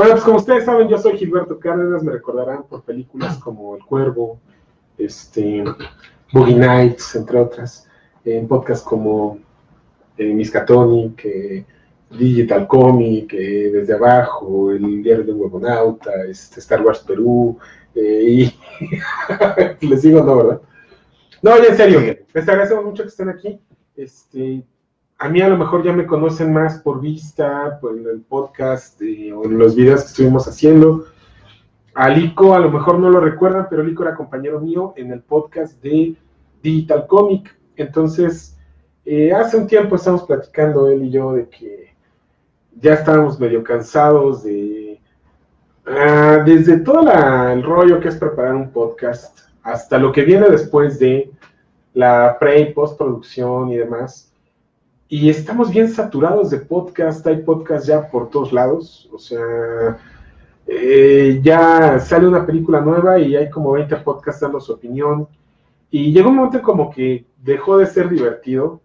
Bueno, pues como ustedes saben, yo soy Gilberto Cárdenas, me recordarán por películas como El Cuervo, este, Boogie Nights, entre otras, en podcasts como eh, Miskatonic, eh, Digital Comic, eh, Desde Abajo, El Diario de un Huevonauta, este, Star Wars Perú, eh, y les digo no, ¿verdad? No, ya en serio, les agradecemos mucho que estén aquí. Este, a mí a lo mejor ya me conocen más por vista, por el podcast eh, o en los videos que estuvimos haciendo. A Lico a lo mejor no lo recuerdan, pero Lico era compañero mío en el podcast de Digital Comic. Entonces, eh, hace un tiempo estamos platicando él y yo de que ya estábamos medio cansados de... ah, desde todo el rollo que es preparar un podcast hasta lo que viene después de la pre y postproducción y demás. Y estamos bien saturados de podcast, hay podcast ya por todos lados, o sea, eh, ya sale una película nueva y hay como 20 podcasts dando su opinión. Y llegó un momento como que dejó de ser divertido,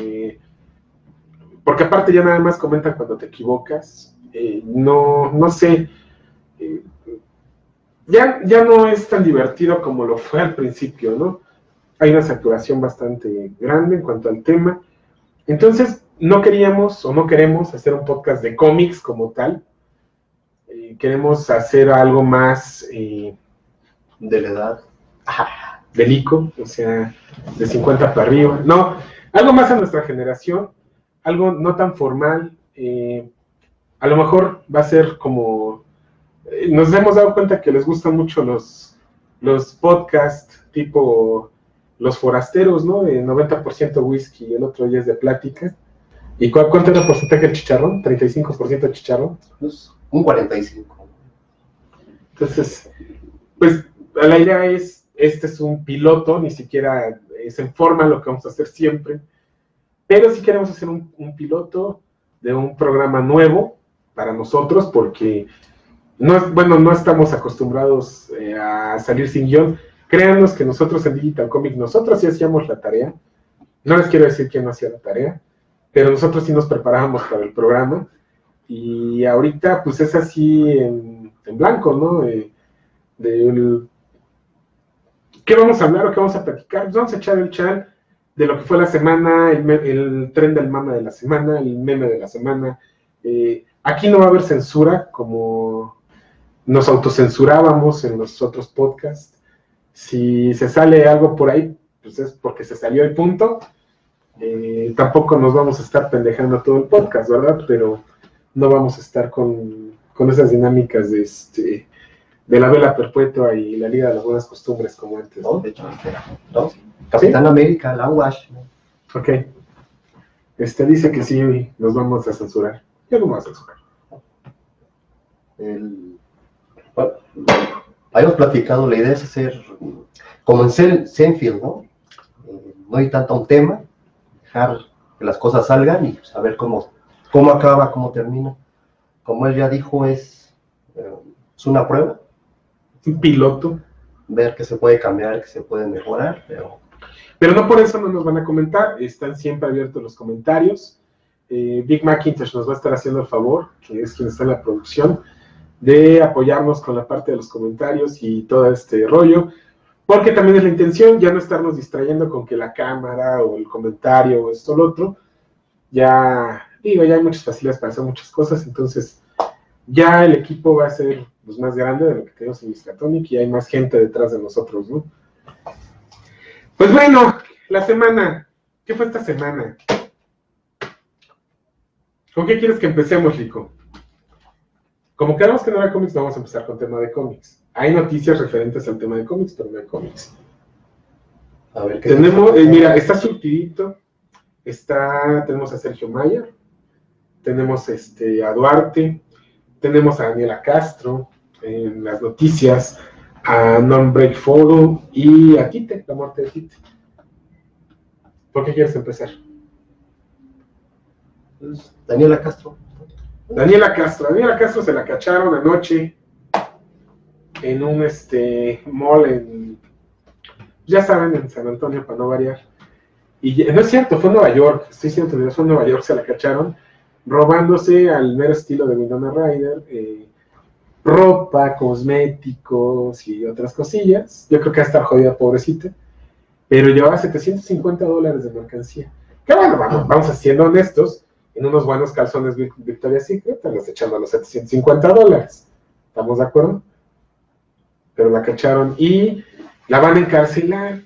eh, porque aparte ya nada más comentan cuando te equivocas. eh, no, no sé, ya, ya no es tan divertido como lo fue al principio, ¿no? Hay una saturación bastante grande en cuanto al tema. Entonces, no queríamos o no queremos hacer un podcast de cómics como tal. Eh, queremos hacer algo más eh, de la edad. belico, o sea, de 50 para arriba. No, algo más a nuestra generación, algo no tan formal. eh, a lo mejor va a ser como... nos hemos dado cuenta que les gustan mucho los, los podcasts tipo Los Forasteros, ¿no? De 90% whisky y el otro día es de plática. ¿Y cuál, cuánto era el porcentaje del chicharrón? ¿35% de chicharrón? Pues, un 45. Entonces, pues la idea es, este es un piloto, ni siquiera es en forma lo que vamos a hacer siempre, pero sí queremos hacer un, un piloto de un programa nuevo para nosotros, porque no, bueno, no estamos acostumbrados eh, a salir sin guion. Créanos que nosotros en Digital Comic, nosotros sí hacíamos la tarea. No les quiero decir quién no hacía la tarea, pero nosotros sí nos preparábamos para el programa. Y ahorita, pues es así en, blanco, ¿no? Eh, del- ¿Qué vamos a hablar o qué vamos a platicar? Pues vamos a echar el chat de lo que fue la semana, el, el tren del mama de la semana, el meme de la semana. Eh, aquí no va a haber censura como nos autocensurábamos en los otros podcasts. Si se sale algo por ahí, pues es porque se salió el punto. Eh, tampoco nos vamos a estar pendejando todo el podcast, ¿verdad? Pero no vamos a estar con, con esas dinámicas de este de la vela perpetua y la Liga de las Buenas Costumbres como antes. ¿no? De hecho, espera, ¿no? Capitán América, la Wash. ¿no? Ok. Este dice que sí, nos vamos a censurar. Yo no me voy a censurar. El- bueno, habíamos platicado, la idea es hacer como en Sen- Senfield, ¿no? Eh, no hay tanto un tema, dejar que las cosas salgan y saber cómo, cómo acaba, cómo termina. Como él ya dijo, es, eh, es una prueba, Un piloto. ver qué se puede cambiar, qué se puede mejorar, pero Pero no por eso no nos van a comentar. Están siempre abiertos los comentarios. Eh, Big Macintosh nos va a estar haciendo el favor, que es quien está en la producción, de apoyarnos con la parte de los comentarios y todo este rollo. Porque también es la intención ya no estarnos distrayendo con que la cámara o el comentario o esto o lo otro. Ya, digo, ya hay muchas facilidades para hacer muchas cosas. Entonces, ya el equipo va a ser pues, más grande de lo que tenemos en Miskatonic y hay más gente detrás de nosotros, ¿no? Pues bueno, la semana. ¿Qué fue esta semana? ¿Con qué quieres que empecemos, Lico? Como quedamos que no era cómics, vamos a empezar con tema de cómics. Hay noticias referentes al tema de cómics, pero no hay cómics. a ver qué Tenemos, eh, mira, está surtidito. Está, tenemos a Sergio Mayer, tenemos este, a Duarte, tenemos a Daniela Castro en las noticias, a Non Break Photo y a Tite, la muerte de Tite. ¿Por qué quieres empezar? Pues, Daniela Castro. Daniela Castro. Daniela Castro se la cacharon anoche en un este mall en, ya saben, en San Antonio, para no variar. Y no es cierto, fue en Nueva York, estoy siendo fue en Nueva York, se la cacharon, robándose al mero estilo de Winona Ryder, eh, ropa, cosméticos y otras cosillas. Yo creo que va a estar jodida, pobrecita. Pero llevaba 750 dólares de mercancía. Que bueno, vamos, vamos siendo honestos, en unos buenos calzones Victoria's Secret, te los echando a los 750 dólares. ¿Estamos de acuerdo? Pero la cacharon y la van a encarcelar.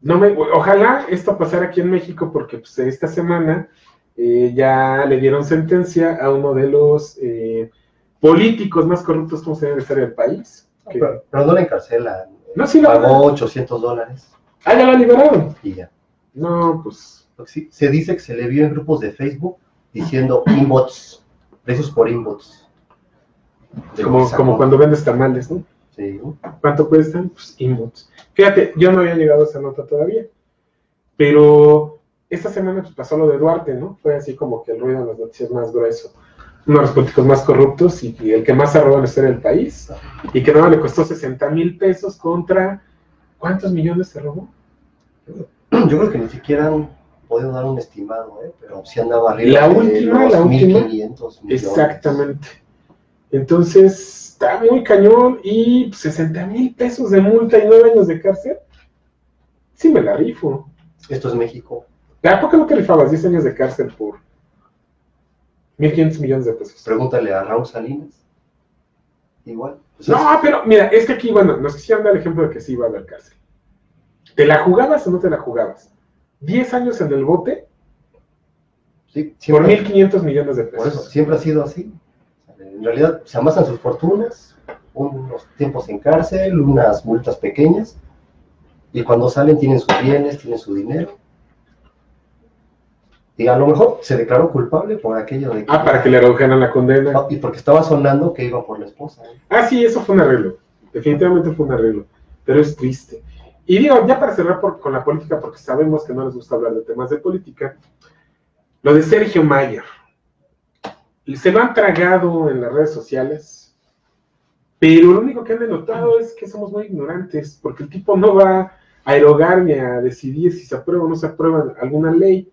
No me, ojalá esto pasara aquí en México porque pues, esta semana eh, ya le dieron sentencia a uno de los eh, políticos más corruptos como se debe estar en el país. pero, no la encarcelan. No, sí la Pagó 800 dólares. Ah, ya la liberaron. Y ya. No, pues. Se dice que se le vio en grupos de Facebook diciendo inbots, precios por inbots. Como, como cuando vendes tamales, ¿no? Sí. ¿Cuánto cuestan? Pues inbots. Fíjate, yo no había llegado a esa nota todavía. Pero esta semana pues, pasó lo de Duarte, ¿no? Fue así como que el ruido en las noticias más grueso. Uno de los políticos más corruptos y, el que más se robó en del país. Y que no le costó 60 mil pesos contra. ¿Cuántos millones se robó? Yo creo que ni siquiera podido dar un estimado, ¿eh? pero sí andaba arriba. La última, la última. Exactamente. Entonces, está muy cañón y 60 mil pesos de multa y nueve años de cárcel. Sí, me la rifo. Esto es México. ¿A poco no te rifabas 10 años de cárcel por 1.500 millones de pesos? Pregúntale a Raúl Salinas. Igual. Pues no, pero mira, es que aquí, bueno, nos quisieron dar el ejemplo de que sí iba a haber cárcel. ¿Te la jugabas o no te la jugabas? 10 años en el bote sí, por 1.500 millones de pesos. Por eso, siempre ha sido así. En realidad se amasan sus fortunas, unos tiempos en cárcel, unas multas pequeñas, y cuando salen tienen sus bienes, tienen su dinero. Y a lo mejor se declaró culpable por aquello de que... Ah, para que le redujeran la condena. y porque estaba sonando que iba por la esposa. ¿eh? Ah, sí, eso fue un arreglo. Definitivamente fue un arreglo. Pero es triste. Y digo, ya para cerrar con la política, porque sabemos que no les gusta hablar de temas de política, lo de Sergio Mayer se lo han tragado en las redes sociales, pero lo único que han denotado es que somos muy ignorantes, porque el tipo no va a erogar ni a decidir si se aprueba o no se aprueba alguna ley.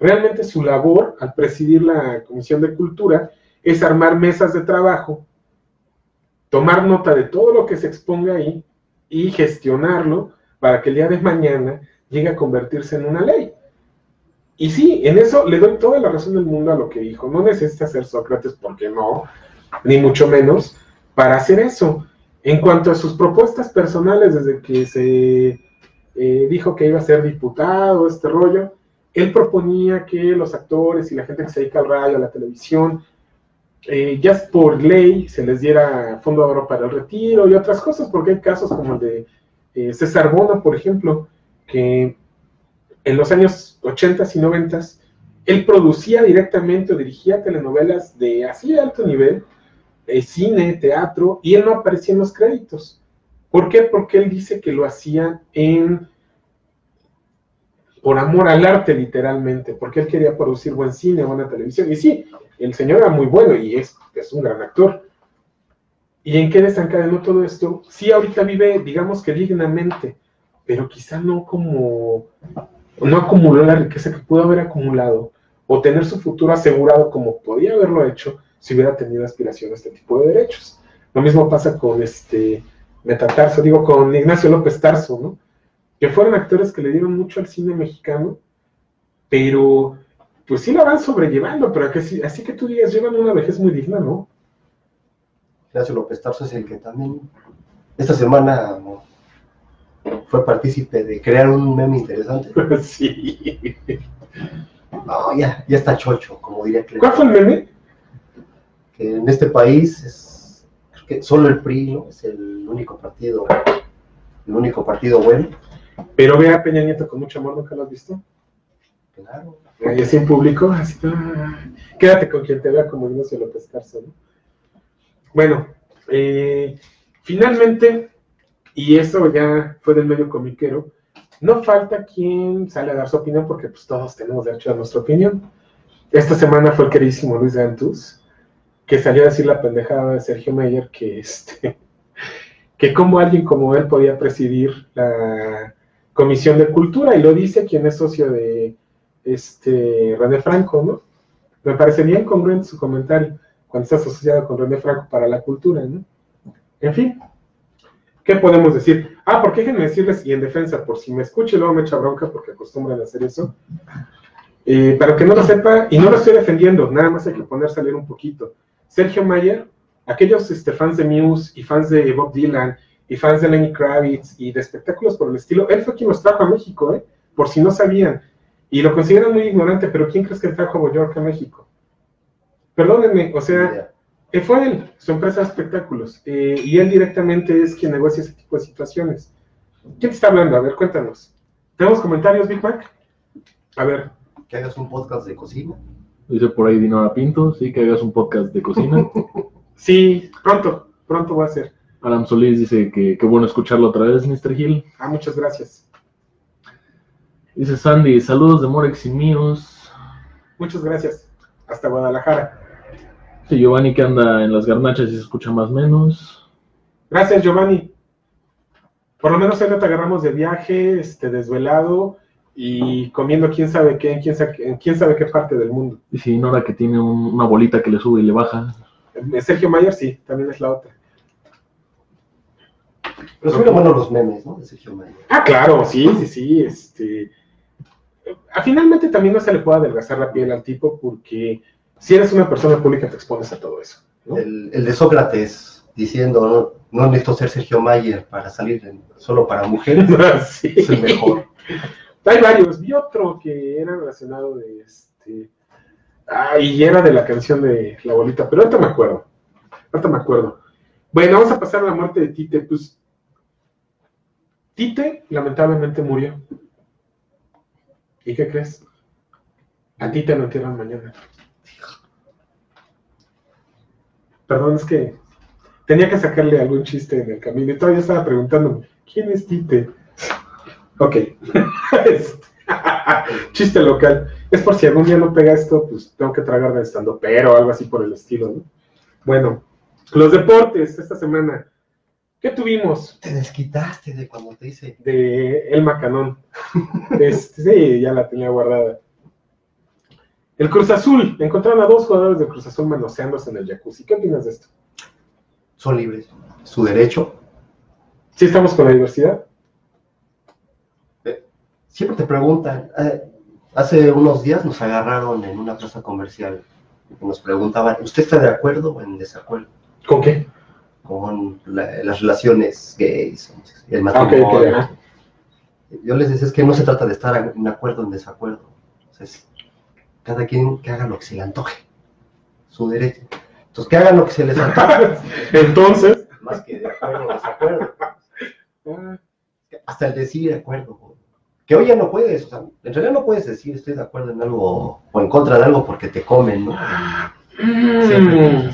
Realmente su labor al presidir la Comisión de Cultura es armar mesas de trabajo, tomar nota de todo lo que se exponga ahí y gestionarlo para que el día de mañana llegue a convertirse en una ley. Y sí, en eso le doy toda la razón del mundo a lo que dijo. No necesita ser Sócrates, porque no, ni mucho menos, para hacer eso. En cuanto a sus propuestas personales, desde que se eh, dijo que iba a ser diputado, este rollo, él proponía que los actores y la gente que se dedica al radio, a la televisión, eh, ya por ley se les diera fondo de oro para el retiro y otras cosas, porque hay casos como el de eh, César Bono, por ejemplo, que en los años 80 y 90 él producía directamente o dirigía telenovelas de así alto nivel, eh, cine, teatro, y él no aparecía en los créditos. ¿Por qué? Porque él dice que lo hacía en por amor al arte, literalmente, porque él quería producir buen cine, buena televisión. Y sí, el señor era muy bueno y es, es un gran actor. ¿Y en qué desencadenó todo esto? Sí, ahorita vive, digamos que dignamente, pero quizá no como no acumuló la riqueza que pudo haber acumulado o tener su futuro asegurado como podía haberlo hecho si hubiera tenido aspiración a este tipo de derechos. Lo mismo pasa con este Metatarso, digo, con Ignacio López Tarso, ¿no? Que fueron actores que le dieron mucho al cine mexicano, pero pues sí la van sobrellevando, pero que así que tú digas, llevan una vejez muy digna, ¿no? Ignacio López Tarso es el que también esta semana fue partícipe de crear un meme interesante. Sí. No, ya, ya está chocho, como diría que ¿Cuál fue el meme? Que en este país es creo que solo el PRI, ¿no? Es el único partido, el único partido bueno. Pero ve a Peña Nieto con mucho amor, ¿nunca lo has visto? Claro. Y así en público, así, quédate con quien te vea como Ignacio López Tarso, ¿no? Bueno, eh, finalmente y eso ya fue del medio comiquero, no falta quien sale a dar su opinión porque pues todos tenemos derecho a nuestra opinión. Esta semana fue el queridísimo Luis Dantus, que salió a decir la pendejada de Sergio Meyer que este que como alguien como él podía presidir la Comisión de Cultura, y lo dice quien es socio de este René Franco, ¿no? Me parece bien congruente su comentario. Cuando estás asociado con René Franco para la cultura, ¿no? En fin, ¿qué podemos decir? Ah, porque déjenme decirles, y en defensa, por si me escucho y luego me echa bronca, porque acostumbran a hacer eso, eh, para que no lo sepa, y no lo estoy defendiendo, nada más hay que poner leer un poquito. Sergio Mayer, aquellos este, fans de Muse y fans de Bob Dylan y fans de Lenny Kravitz y de espectáculos por el estilo, él fue quien los trajo a México, ¿eh? por si no sabían. Y lo consideran muy ignorante, pero ¿quién crees que trajo a York a México? Perdónenme, o sea, eh, fue él, su empresa de espectáculos, eh, y él directamente es quien negocia ese tipo de situaciones. ¿Quién te está hablando? A ver, cuéntanos. ¿Tenemos comentarios, Big Mac? A ver. Que hagas un podcast de cocina. Dice por ahí Dinora Pinto, sí, que hagas un podcast de cocina. sí, pronto, pronto va a ser. Aram Solís dice que qué bueno escucharlo otra vez, Mr. Hill. Ah, muchas gracias. Dice Sandy, saludos de Morex y míos. Muchas gracias. Hasta Guadalajara. Sí, Giovanni que anda en las garnachas y se escucha más o menos. Gracias, Giovanni. Por lo menos hoy no te agarramos de viaje, este, desvelado y comiendo quién sabe qué, en quién sabe, en quién sabe qué parte del mundo. Y si Nora que tiene una bolita que le sube y le baja. Eh, Sergio Mayer sí, también es la otra. Pero son buenos los memes, ¿no? De Sergio Mayer. Ah, claro, sí, sí, sí. Este, a, finalmente también no se le puede adelgazar la piel al tipo porque si eres una persona pública te expones a todo eso. El, de Sócrates diciendo, no, necesito ser Sergio Mayer para salir solo para mujeres, sí. es el mejor. Hay varios, vi otro que era relacionado de este... Ah, y era de la canción de La Bolita, pero ahorita me acuerdo. Ahorita me acuerdo. Bueno, vamos a pasar a la muerte de Tite. Pues Tite lamentablemente murió. ¿Y qué crees? A Tite lo entierran mañana. Perdón, es que tenía que sacarle algún chiste en el camino y todavía estaba preguntándome, ¿quién es Tite? Ok. chiste local. Es por si algún día no pega esto, pues tengo que tragar de estando pero algo así por el estilo, ¿no? Bueno, los deportes esta semana. ¿Qué tuvimos? Te desquitaste de cuando te hice. De El Macanón. este, sí, ya la tenía guardada. El Cruz Azul. Encontraron a dos jugadores de Cruz Azul manoseándose en el jacuzzi. ¿Qué opinas de esto? Son libres. Su derecho. ¿Sí estamos con la diversidad? Eh, siempre te preguntan. Eh, hace unos días nos agarraron en una plaza comercial. Y nos preguntaban, ¿usted está de acuerdo o en desacuerdo? ¿Con qué? Con las relaciones gays, el matrimonio. Yo les decía, es que no se trata de estar en acuerdo o en desacuerdo. Cada quien que haga lo que se le antoje. Su derecho. Entonces, que hagan lo que se les antoje. Entonces. Más que de acuerdo o desacuerdo. Hasta el decir de acuerdo. Que hoy ya no puedes, o sea, en realidad no puedes decir estoy de acuerdo en algo o en contra de algo porque te comen, ¿no? Mm.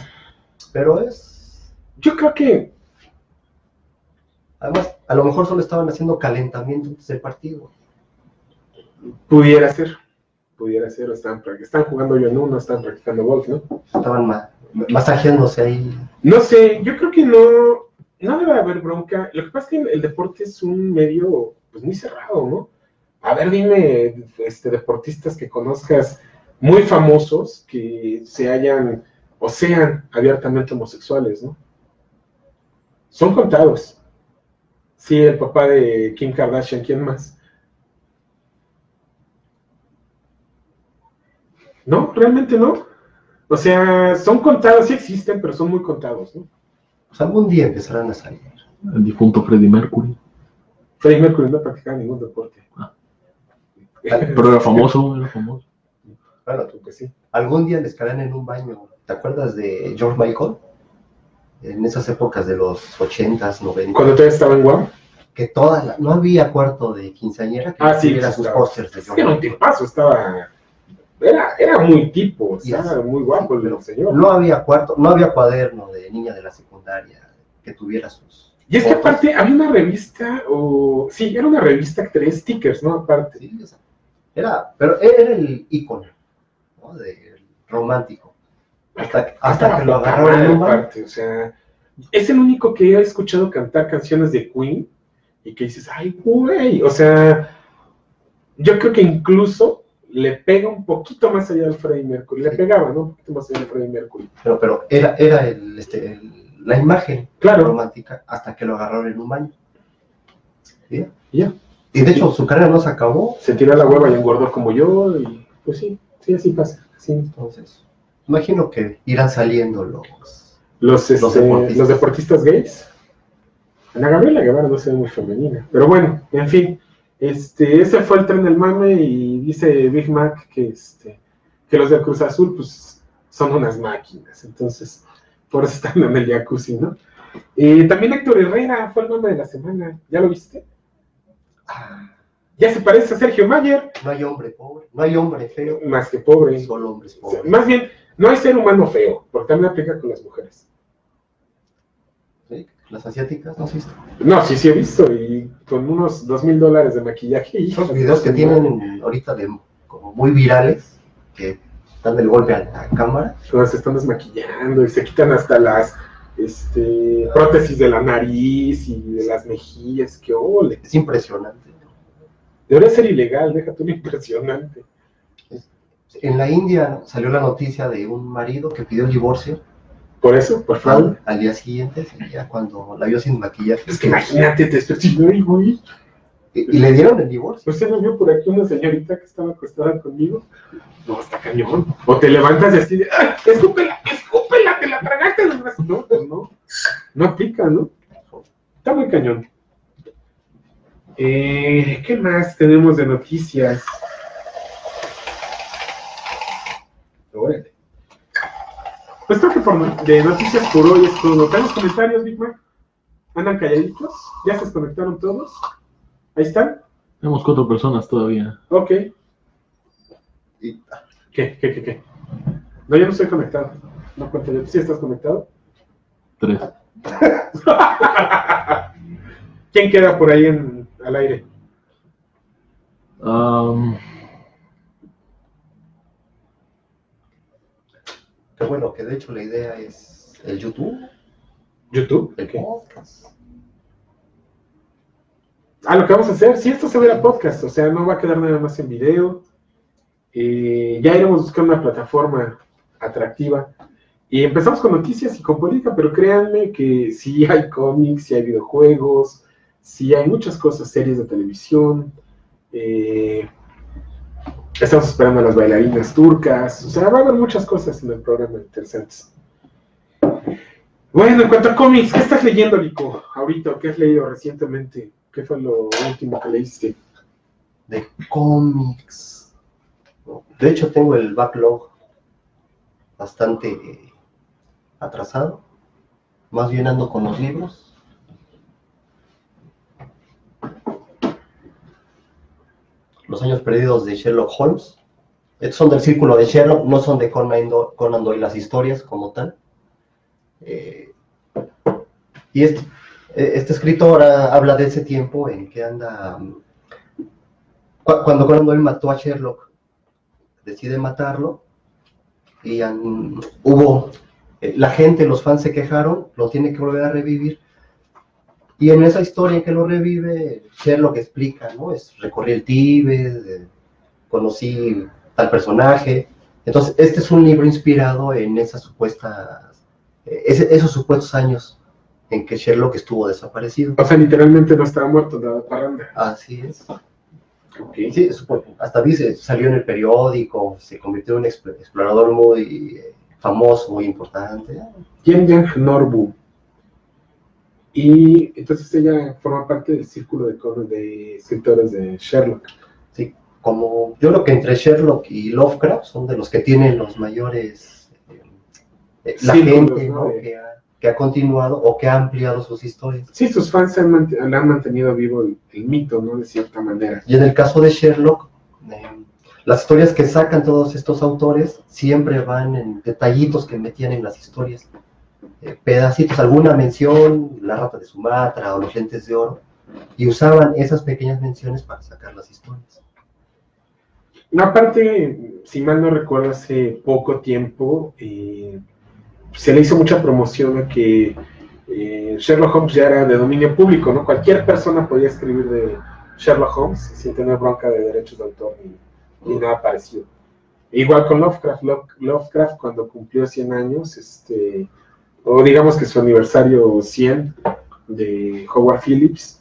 Pero es. Yo creo que. Además, a lo mejor solo estaban haciendo calentamiento antes del partido. Pudiera ser. Pudiera ser, están, están jugando yo en uno, están practicando golf, ¿no? Estaban masajeándose ahí. No sé, yo creo que no. No debe haber bronca. Lo que pasa es que el deporte es un medio pues muy cerrado, ¿no? A ver, dime, este, deportistas que conozcas muy famosos que se hayan o sean abiertamente homosexuales, ¿no? Son contados. Sí, el papá de Kim Kardashian, ¿quién más? No, realmente no. O sea, son contados, sí existen, pero son muy contados, ¿no? Pues algún día empezarán a salir. El difunto Freddie Mercury. Freddie Mercury no practicaba ningún deporte. Ah. Pero era famoso, era famoso. Bueno, tú que sí. Algún día les caerán en un baño ¿Te acuerdas de George Michael? En esas épocas de los 80s, 90 Cuando todavía estaba en Guam. Que toda la, no había cuarto de quinceañera que ah, sí, sus pósters de George Era un tipazo, estaba era, era muy tipo, estaba muy guapo el señor. No había cuarto, no había cuaderno de niña de la secundaria que tuviera sus. Y es que aparte había una revista, o sí, era una revista que traía stickers, ¿no? Aparte. Sí, era, pero era el icono, ¿no? De romántico. Hasta, que lo agarraron parte, o sea, es el único que he escuchado cantar canciones de Queen y que dices, ay, güey, o sea, yo creo que incluso le pega un poquito más allá del Freddie Mercury. Le pegaba, ¿no? Un poquito más allá del Freddie Mercury. Pero, pero era, era el, este, el- la imagen Claro. romántica hasta que lo agarraron en un baño. ¿Sí? Ya. Y de hecho su carrera no se acabó. Se tiró a la hueva y engordó como yo. Y pues sí, sí, así pasa. Sí. Entonces, imagino que irán saliendo los... Los, este, los, deportistas. deportistas. gays. Ana Gabriela Guevara no se ve muy femenina. Pero bueno, en fin. Este, ese fue el tren del mame y dice Big Mac que, este, que los del Cruz Azul pues son unas máquinas. Entonces, por eso están en el jacuzzi, ¿no? Y también Héctor Herrera fue el mame de la semana. ¿Ya lo viste? Ah, Ya se parece a Sergio Mayer, no hay hombre pobre, no hay hombre feo, más que pobre. solo hombres pobres. Más bien, no hay ser humano feo, porque también aplica con las mujeres. ¿Sí? Las asiáticas, ¿no has visto? No, sí, sí he visto, y con unos dos mil dólares de maquillaje. y Esos videos que tienen ahorita de como muy virales, que dan el golpe a la cámara, Todas se están desmaquillando y se quitan hasta las este, prótesis de la nariz y de las mejillas. ¡Qué ole! es impresionante. Debería ser ilegal, déjate un impresionante. En la India salió la noticia de un marido que pidió el divorcio Por eso, por favor. al, al día siguiente, y ya cuando la vio sin maquillaje. Es que imagínate, te estoy güey. Y, y le dieron el divorcio. ¿Usted no vio por aquí una señorita que estaba acostada conmigo? No, está cañón. O te levantas y así de, ¡ah! ¡Escúpela! ¡Escúpela! ¡Te la tragaste! No, pues no. No aplica, ¿no? Está muy cañón. Eh, ¿Qué más tenemos de noticias? Órale. Pues creo que por, de noticias por hoy es todo. ¿Tenemos comentarios, Big Mac? ¿Andan calladitos? ¿Ya se desconectaron todos? ¿Ahí están? Tenemos cuatro personas todavía. Ok. ¿Qué? ¿Qué? ¿Qué? ¿Qué? No, yo no estoy conectado. No cuento yo. ¿Sí estás conectado? Tres. ¿Quién queda por ahí en, al aire? Am, Bueno, que de hecho la idea es el YouTube, ¿YouTube? el ¿Qué? podcast. Ah, lo que vamos a hacer, sí, esto se verá podcast, o sea, no va a quedar nada más en video. Eh, ya iremos buscando una plataforma atractiva. Y empezamos con noticias y con política, pero créanme que sí hay cómics, sí hay videojuegos, sí hay muchas cosas, series de televisión. eh, estamos esperando a las bailarinas turcas, o sea, va a haber muchas cosas en el programa interesantes. Bueno, en cuanto a cómics, ¿qué estás leyendo, Lico? Ahorita, ¿o ¿qué has leído recientemente? ¿Qué fue lo último que leíste? de cómics. De hecho, tengo el backlog bastante atrasado. Más bien ando con los libros. Los años perdidos de Sherlock Holmes. Estos son del círculo de Sherlock, no son de Conan Do- Conan Doyle las historias como tal. Eh, y este, eh, este escritor habla de ese tiempo en que anda mm, cu- cuando Conan Doyle mató a Sherlock, decide matarlo y hubo, eh, la gente, los fans se quejaron, lo tiene que volver a revivir. Y en esa historia que lo revive, Sherlock explica, ¿no? Es, recorrí el Tíbet, eh, conocí tal personaje. Entonces, este es un libro inspirado en esas supuestas, eh, ese- esos supuestos años en que Sherlock estuvo desaparecido. O sea, literalmente no estaba muerto, nada parranda. Así es. Ok. Sí, hasta dice, salió en el periódico, se convirtió en un exp- explorador muy eh, famoso, muy importante. Yen Yang Norbu. Y entonces ella forma parte del círculo de, de escritores de Sherlock. Sí, como yo creo que entre Sherlock y Lovecraft son de los que tienen los mayores, eh, la Círculos, gente. ¿no? de- que, ha, que ha continuado o que ha ampliado sus historias. Sí, sus fans han, mant- han mantenido vivo el, el mito, ¿no? De cierta manera. Y en el caso de Sherlock, eh, las historias que sacan todos estos autores siempre van en detallitos que metían en las historias. Eh, pedacitos, alguna mención, la rata de Sumatra o los lentes de oro, y usaban esas pequeñas menciones para sacar las historias. Aparte, si mal no recuerdo, hace poco tiempo eh, se le hizo mucha promoción a que eh, Sherlock Holmes ya era de dominio público, ¿no? Cualquier persona podía escribir de Sherlock Holmes sin tener bronca de derechos de autor ni, y nada parecido. Igual con Lovecraft, Love- Lovecraft cuando cumplió 100 años, este, o digamos que su aniversario 100 de Howard Phillips,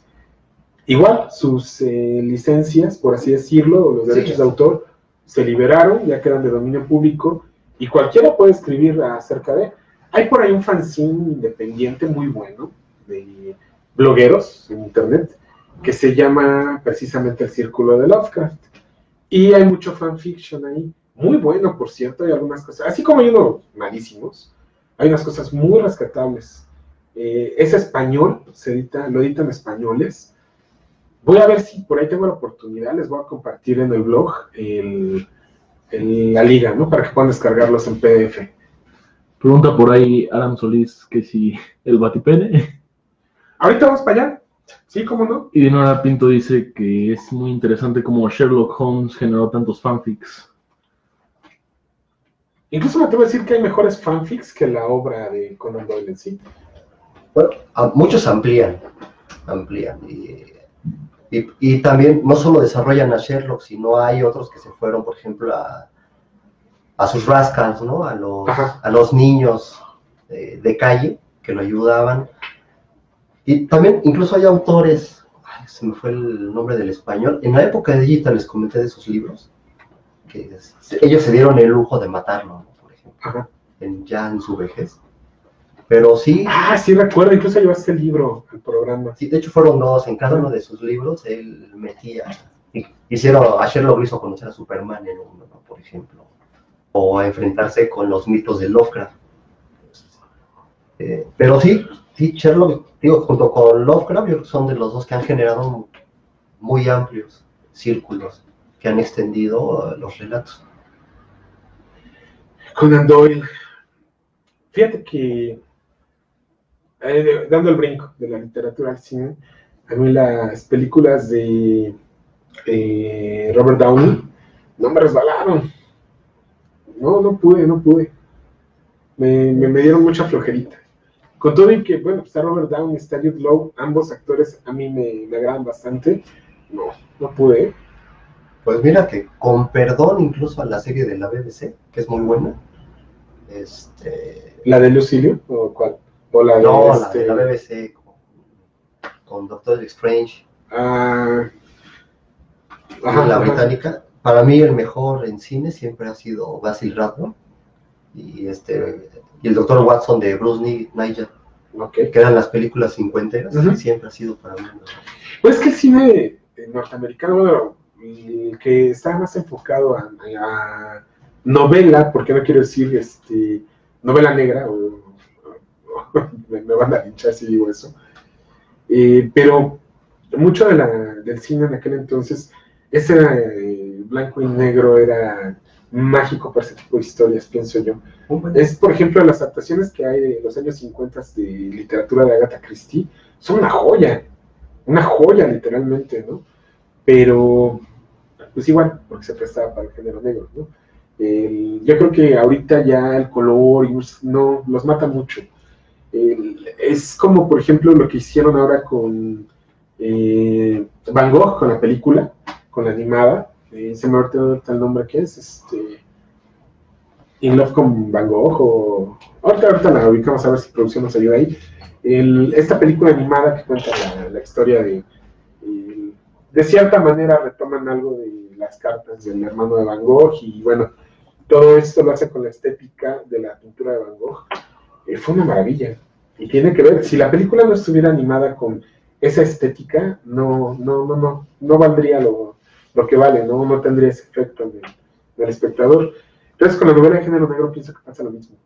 igual sus eh, licencias, por así decirlo, o los Sí. derechos de autor, se liberaron, ya quedan de dominio público, y cualquiera puede escribir acerca de. Hay por ahí un fanzine independiente muy bueno de blogueros en internet que se llama precisamente El Círculo de Lovecraft. Y hay mucho fanfiction ahí. Muy bueno, por cierto, hay algunas cosas. Así como hay unos malísimos, hay unas cosas muy rescatables. Eh, es español, se edita, lo editan españoles. Voy a ver si por ahí tengo la oportunidad, les voy a compartir en el blog el- el- la liga, ¿no? Para que puedan descargarlos en PDF. Pregunta por ahí Aram Solís que si el Batipene. Ahorita vamos para allá. Sí, cómo no. Y Dinora Pinto dice que es muy interesante cómo Sherlock Holmes generó tantos fanfics. Incluso me atrevo a decir que hay mejores fanfics que la obra de Conan Doyle en sí. Bueno, a- muchos amplían, amplían. Y, y- y también no solo desarrollan a Sherlock, sino hay otros que se fueron, por ejemplo, a, a sus rascals, ¿no? A los, Ajá. a los niños de, de calle que lo ayudaban. Y también, incluso hay autores, ay, se me fue el nombre del español, en la época de Digital les comenté de sus libros, que ellos se dieron el lujo de matarlo, por ejemplo, Ajá. en, ya en su vejez. Pero sí, Ah, sí, recuerdo. Incluso llevaste el libro al programa. Sí, de hecho fueron dos, en cada uno de sus libros él metía, hicieron, a Sherlock lo hizo conocer a Superman en uno, ¿no? por ejemplo, o a enfrentarse con los mitos de Lovecraft. Eh, pero sí, sí, Sherlock, digo, junto con Lovecraft, yo creo que son de los dos que han generado muy amplios círculos que han extendido eh, los relatos. Conan Doyle. Fíjate que, eh, dando el brinco de la literatura al cine, a mí las películas de eh, Robert Downey no me resbalaron. No, no pude, no pude. Me, me, dieron mucha flojerita. Con todo y que, bueno, está Robert Downey, está Jude Law, ambos actores a mí me, me agradan bastante. No, no pude. Pues mira que con perdón incluso a la serie de la BBC, que es muy buena, este, ¿La de Lucilio? ¿O cuál? ¿O la de No, la este- de la BBC con, Doctor Strange, Ah, la ajá, británica. Para mí el mejor en cine siempre ha sido Basil Rathbone y este y el Doctor Watson de Bruce Ni- Nigel, ok. que eran las películas cincuenteras, siempre ha sido para mí. Pues que el cine norteamericano, que está más enfocado a, a novela, porque no quiero decir este, novela negra, o, o- me, me van a linchar si digo eso, Eh, pero mucho de la, del cine en aquel entonces, ese eh, blanco y negro era mágico para ese tipo de historias, pienso yo. Es, por ejemplo, las adaptaciones que hay de los años 50 de literatura de Agatha Christie, son una joya, una joya literalmente, ¿no? Pero, pues igual, porque se prestaba para el género negro, ¿no? El- yo creo que ahorita ya el color no los mata mucho. Es como, por ejemplo, lo que hicieron ahora con eh, Van Gogh, con la película, con la animada. Eh, se me olvidó ahorita el nombre que es, este, In Love con Van Gogh, o ahorita, ahorita la ubicamos a ver si producción nos ayuda ahí. El- esta película animada que cuenta la, la historia de, el- de cierta manera retoman algo de las cartas del hermano de Van Gogh y bueno, todo esto lo hace con la estética de la pintura de Van Gogh. Eh, fue una maravilla. Y tiene que ver, si la película no estuviera animada con esa estética, no, no, no, no, no valdría lo, lo que vale, no, no tendría ese efecto en el, en el espectador. Entonces con la novela de género negro pienso que pasa lo mismo.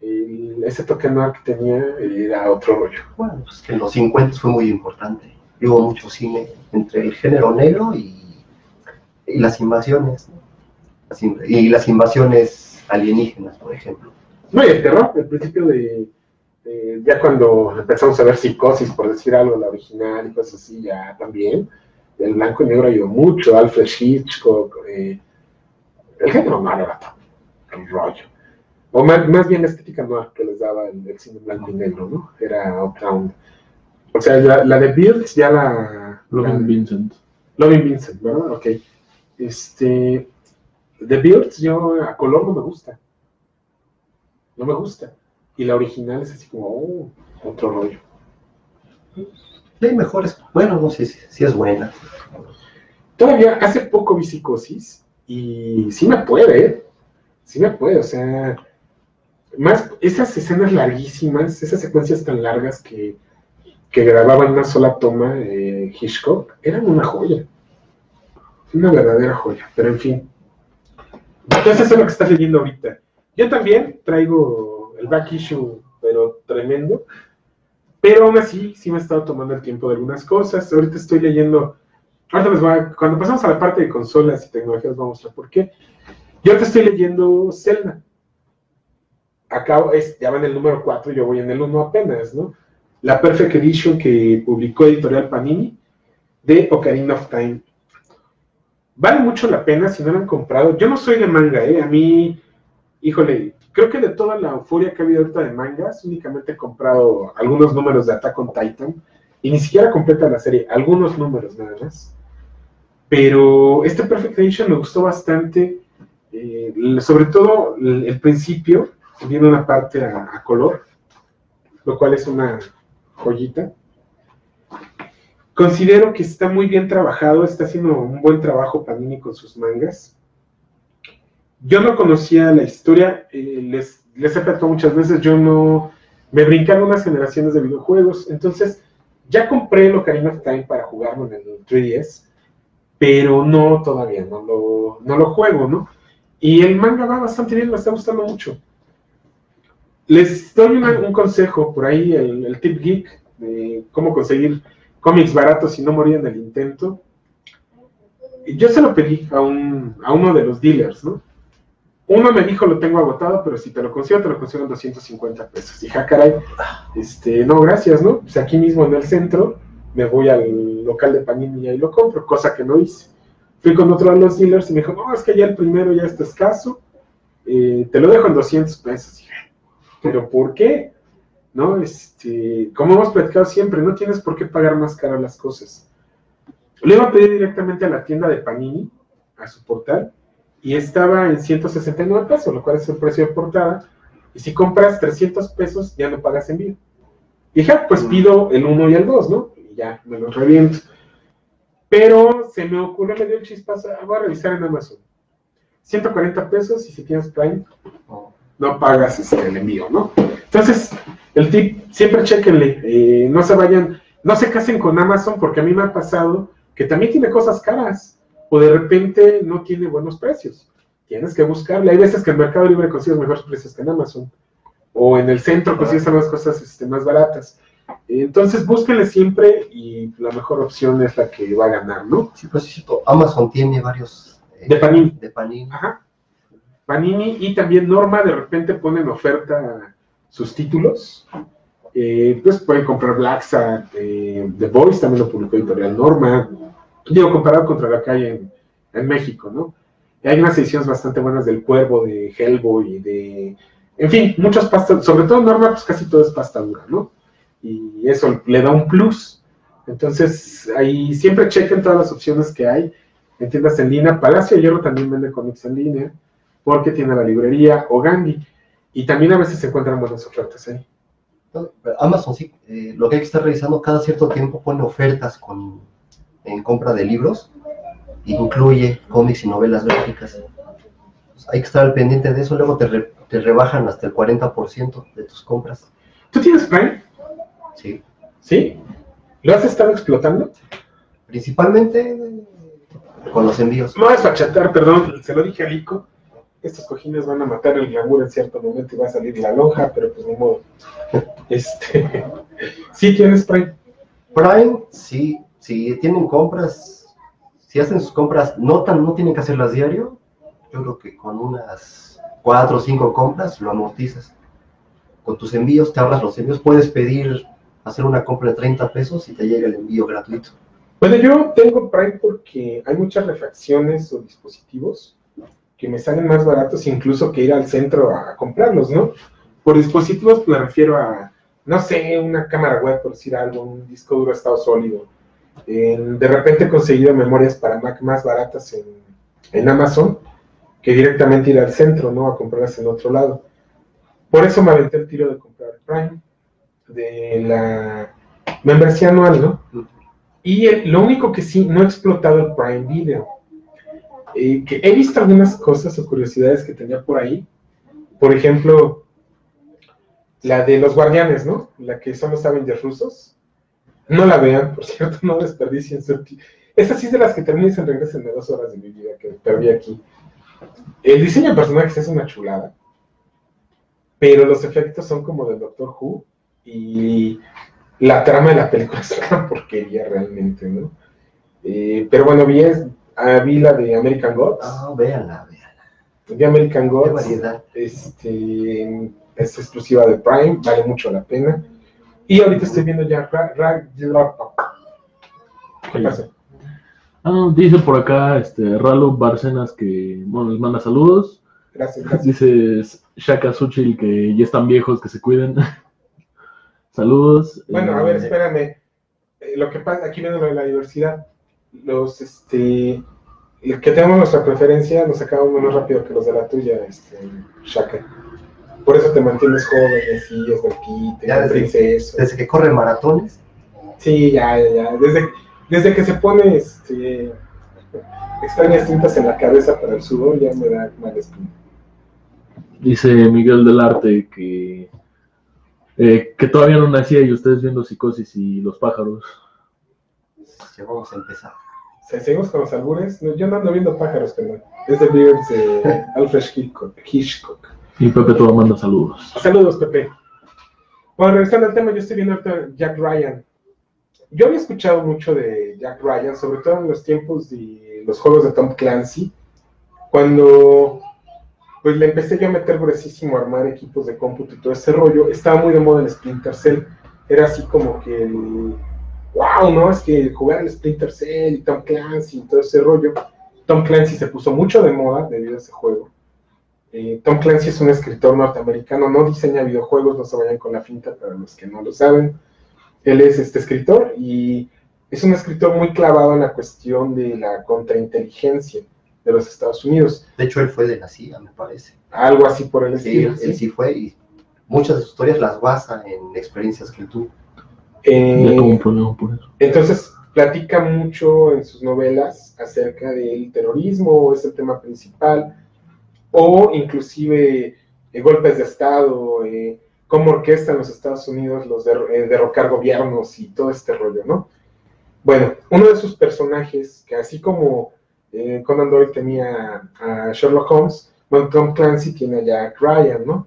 El- ese toque noir que tenía era otro rollo. Bueno, pues que en los 50 fue muy importante. Hubo mucho cine entre el género negro y, y las invasiones. ¿no? Y las invasiones alienígenas, por ejemplo. No, y el terror, el principio de, de- ya cuando empezamos a ver psicosis, por decir algo, la original y cosas así, ya también, el blanco y negro ayudó mucho, Alfred Hitchcock, eh, el género noir era todo, el rollo. O más, más bien la estética noir que les daba el, el cine blanco y negro, ¿no? Era otra onda. O sea, la, la de Birds ya la... Robin la- Vincent. Loving Vincent, ¿verdad? Ok. Este, The Beards, yo a color no me gusta. No me gusta. Y la original es así como, oh, otro rollo. Y hay mejores, bueno, no sé si, si es buena. Todavía hace poco vi psicosis y sí me puede, ¿eh? Sí me puede, o sea, más esas escenas larguísimas, esas secuencias tan largas que, que grababa en una sola toma eh, Hitchcock, eran una joya. Una verdadera joya, pero en fin. Entonces eso es lo que estás leyendo ahorita. Yo también traigo el back issue, pero tremendo. Pero aún así, sí me he estado tomando el tiempo de algunas cosas. Ahorita estoy leyendo. Ahorita les voy a, Cuando pasamos a la parte de consolas y tecnologías, vamos a mostrar por qué. Yo ahorita estoy leyendo Zelda. Es, ya va en el número 4, yo voy en el 1 apenas, ¿no? La Perfect Edition que publicó Editorial Panini de Ocarina of Time. Vale mucho la pena si no lo han comprado. Yo no soy de manga, ¿eh? A mí, híjole, creo que de toda la euforia que ha habido ahorita de mangas, únicamente he comprado algunos números de Attack on Titan y ni siquiera completa la serie, algunos números nada más. Pero este Perfect Edition me gustó bastante, eh, sobre todo el, principio, viene una parte a color, lo cual es una joyita. Considero que está muy bien trabajado, está haciendo un buen trabajo Panini con sus mangas. Yo no conocía la historia, eh, les, les he platicado muchas veces, yo no me brincaron unas generaciones de videojuegos, entonces ya compré el Ocarina of Time para jugarlo en el 3DS, pero no todavía, no lo, no lo juego, ¿no? Y el manga va bastante bien, me está gustando mucho. Les doy un consejo por ahí, el tip geek, de cómo conseguir cómics baratos y no morir en el intento. Yo se lo pedí a, un, a uno de los dealers, ¿no? Uno me dijo, lo tengo agotado, pero si te lo consigo, te lo consigo en 250 pesos. Dije, ah, caray, este, no, gracias, ¿no? Pues aquí mismo en el centro, me voy al local de Panini y ahí lo compro, cosa que no hice. Fui con otro de los dealers y me dijo, no, es que ya el primero ya está escaso, eh, te lo dejo en 200 pesos. Dije, ¿pero por qué? ¿No? Este, como hemos platicado siempre, no tienes por qué pagar más caro las cosas. Le iba a pedir directamente a la tienda de Panini, a su portal, y estaba en 169 pesos, lo cual es el precio de portada. Y si compras 300 pesos, ya no pagas envío. Y dije, ah, pues pido el 1 y el 2, ¿no? Y ya me los reviento. Pero se me ocurrió, me dio el chispazo, ah, voy a revisar en Amazon. 140 pesos y si tienes Prime, no pagas este, el envío, ¿no? Entonces, el tip, siempre chequenle, eh, no se vayan, no se casen con Amazon porque a mí me ha pasado que también tiene cosas caras o de repente no tiene buenos precios. Tienes que buscarle. Hay veces que en Mercado Libre consigues mejores precios que en Amazon. O en el centro consigues unas cosas este, más baratas. Entonces búsquenle siempre y la mejor opción es la que va a ganar, ¿no? Sí, pues es cierto, Amazon tiene varios... eh, De Panini. De Panini. Ajá. Panini y también Norma de repente ponen oferta sus títulos. Pues pueden comprar Black Sat, eh, The Voice también lo publicó Editorial Norma. Digo, comparado contra la calle en, en México, ¿no? Hay unas ediciones bastante buenas del Cuervo, de Hellboy, de... En fin, muchas pastas, sobre todo Norma, pues casi todo es pasta dura, ¿no? Y eso le da un plus. Entonces, ahí siempre chequen todas las opciones que hay en tiendas en línea. Palacio de Hierro también vende cómics en línea, porque tiene la librería o Gandhi. Y también a veces se encuentran buenas ofertas ahí. Amazon sí, eh, lo que hay que estar revisando cada cierto tiempo pone ofertas con, en compra de libros, incluye cómics y novelas gráficas. Pues hay que estar al pendiente de eso, luego te, re- te rebajan hasta el 40% de tus compras. ¿Tú tienes Prime? Sí. ¿Sí? ¿Lo has estado explotando? Principalmente con los envíos. No es fachatar, perdón, se lo dije a Lico. Estos cojines van a matar el glamour en cierto momento y va a salir la lonja, pero pues ni modo. Este, sí tienes Prime. Prime, sí, si tienen compras, si hacen sus compras, no, tan, no tienen que hacerlas diario, yo creo que con unas cuatro o cinco compras lo amortizas. Con tus envíos, te ahorras los envíos, puedes pedir hacer una compra de 30 pesos y te llega el envío gratuito. Bueno, yo tengo Prime porque hay muchas refacciones o dispositivos que me salen más baratos incluso que ir al centro a comprarlos, ¿no? Por dispositivos me refiero a, no sé, una cámara web, por decir algo, un disco duro estado sólido. De repente he conseguido memorias para Mac más baratas en en Amazon que directamente ir al centro, ¿no? A comprarlas en otro lado. Por eso me aventé el tiro de comprar Prime, de la membresía anual, ¿no? Y el- lo único que sí, no he explotado el Prime Video. Eh, he visto algunas cosas o curiosidades que tenía por ahí. Por ejemplo, la de los guardianes, ¿no? La que son los Avengers rusos. No la vean, por cierto, no desperdicien su. Esa sí es de las que terminan en regresen de dos horas de mi vida que perdí aquí. El diseño de personajes es una chulada, pero los efectos son como del Doctor Who y la trama de la película es una porquería realmente, ¿no? Eh, pero bueno, vi, ah, vi la de American Gods. Ah, véanla, véanla. Vi American Qué Gods. variedad. Este, es exclusiva de Prime, vale mucho la pena. Y ahorita estoy viendo ya Ra- Ra- Ra- ¿Qué pasa? Ah, dice por acá este, Ralo Barcenas que bueno, les manda saludos. Gracias, gracias. Dice Shaka Suchil que ya están viejos, que se cuiden. saludos. Bueno, a Eh, ver, espérame. Eh, lo que pasa, aquí viene lo de la diversidad. Los, este, el que tenemos nuestra preferencia nos acabamos menos rápido que los de la tuya, este, Shaka. Por eso te mantienes joven, y así, es desde- princeso. Desde que corre maratones, Sí, ya, ya, ya. Desde, desde que se pone este, extrañas tintas en la cabeza para el sudor, ya me da mal espina. Dice Miguel del Arte que, eh, que todavía no nacía y ustedes viendo Psicosis y los pájaros. Vamos a empezar. Se- Seguimos con los albures. No, yo no ando viendo pájaros, no. Es de Beards de Alfred Hitchcock. Hitchcock. Y Pepe todo manda saludos. Saludos, Pepe. Bueno, regresando al tema, yo estoy viendo ahorita Jack Ryan. Yo había escuchado mucho de Jack Ryan, sobre todo en los tiempos de los juegos de Tom Clancy, cuando pues le empecé yo a meter gruesísimo a armar equipos de cómputo y todo ese rollo. Estaba muy de moda el Splinter Cell. Era así como que el wow, ¿no? Es que jugar el Splinter Cell y Tom Clancy y todo ese rollo. Tom Clancy se puso mucho de moda debido a ese juego. Eh, Tom Clancy es un escritor norteamericano, no diseña videojuegos, no se vayan con la finta para los que no lo saben. Él es este escritor y es un escritor muy clavado en la cuestión de la contrainteligencia de los Estados Unidos. De hecho, él fue de la CIA, me parece. Algo así por el Sí, estilo. él, ¿sí? él sí fue y muchas de sus historias las basa en experiencias que él tuvo. Eh, Ya tuvo un problema por eso. Entonces, platica mucho en sus novelas acerca del terrorismo, es el tema principal, o inclusive eh, golpes de Estado, eh, cómo orquestan los Estados Unidos los eh, derrocar gobiernos y todo este rollo, ¿no? Bueno, uno de sus personajes, que así como Conan Doyle tenía a Sherlock Holmes, bueno, Tom Clancy tiene a Jack Ryan, ¿no?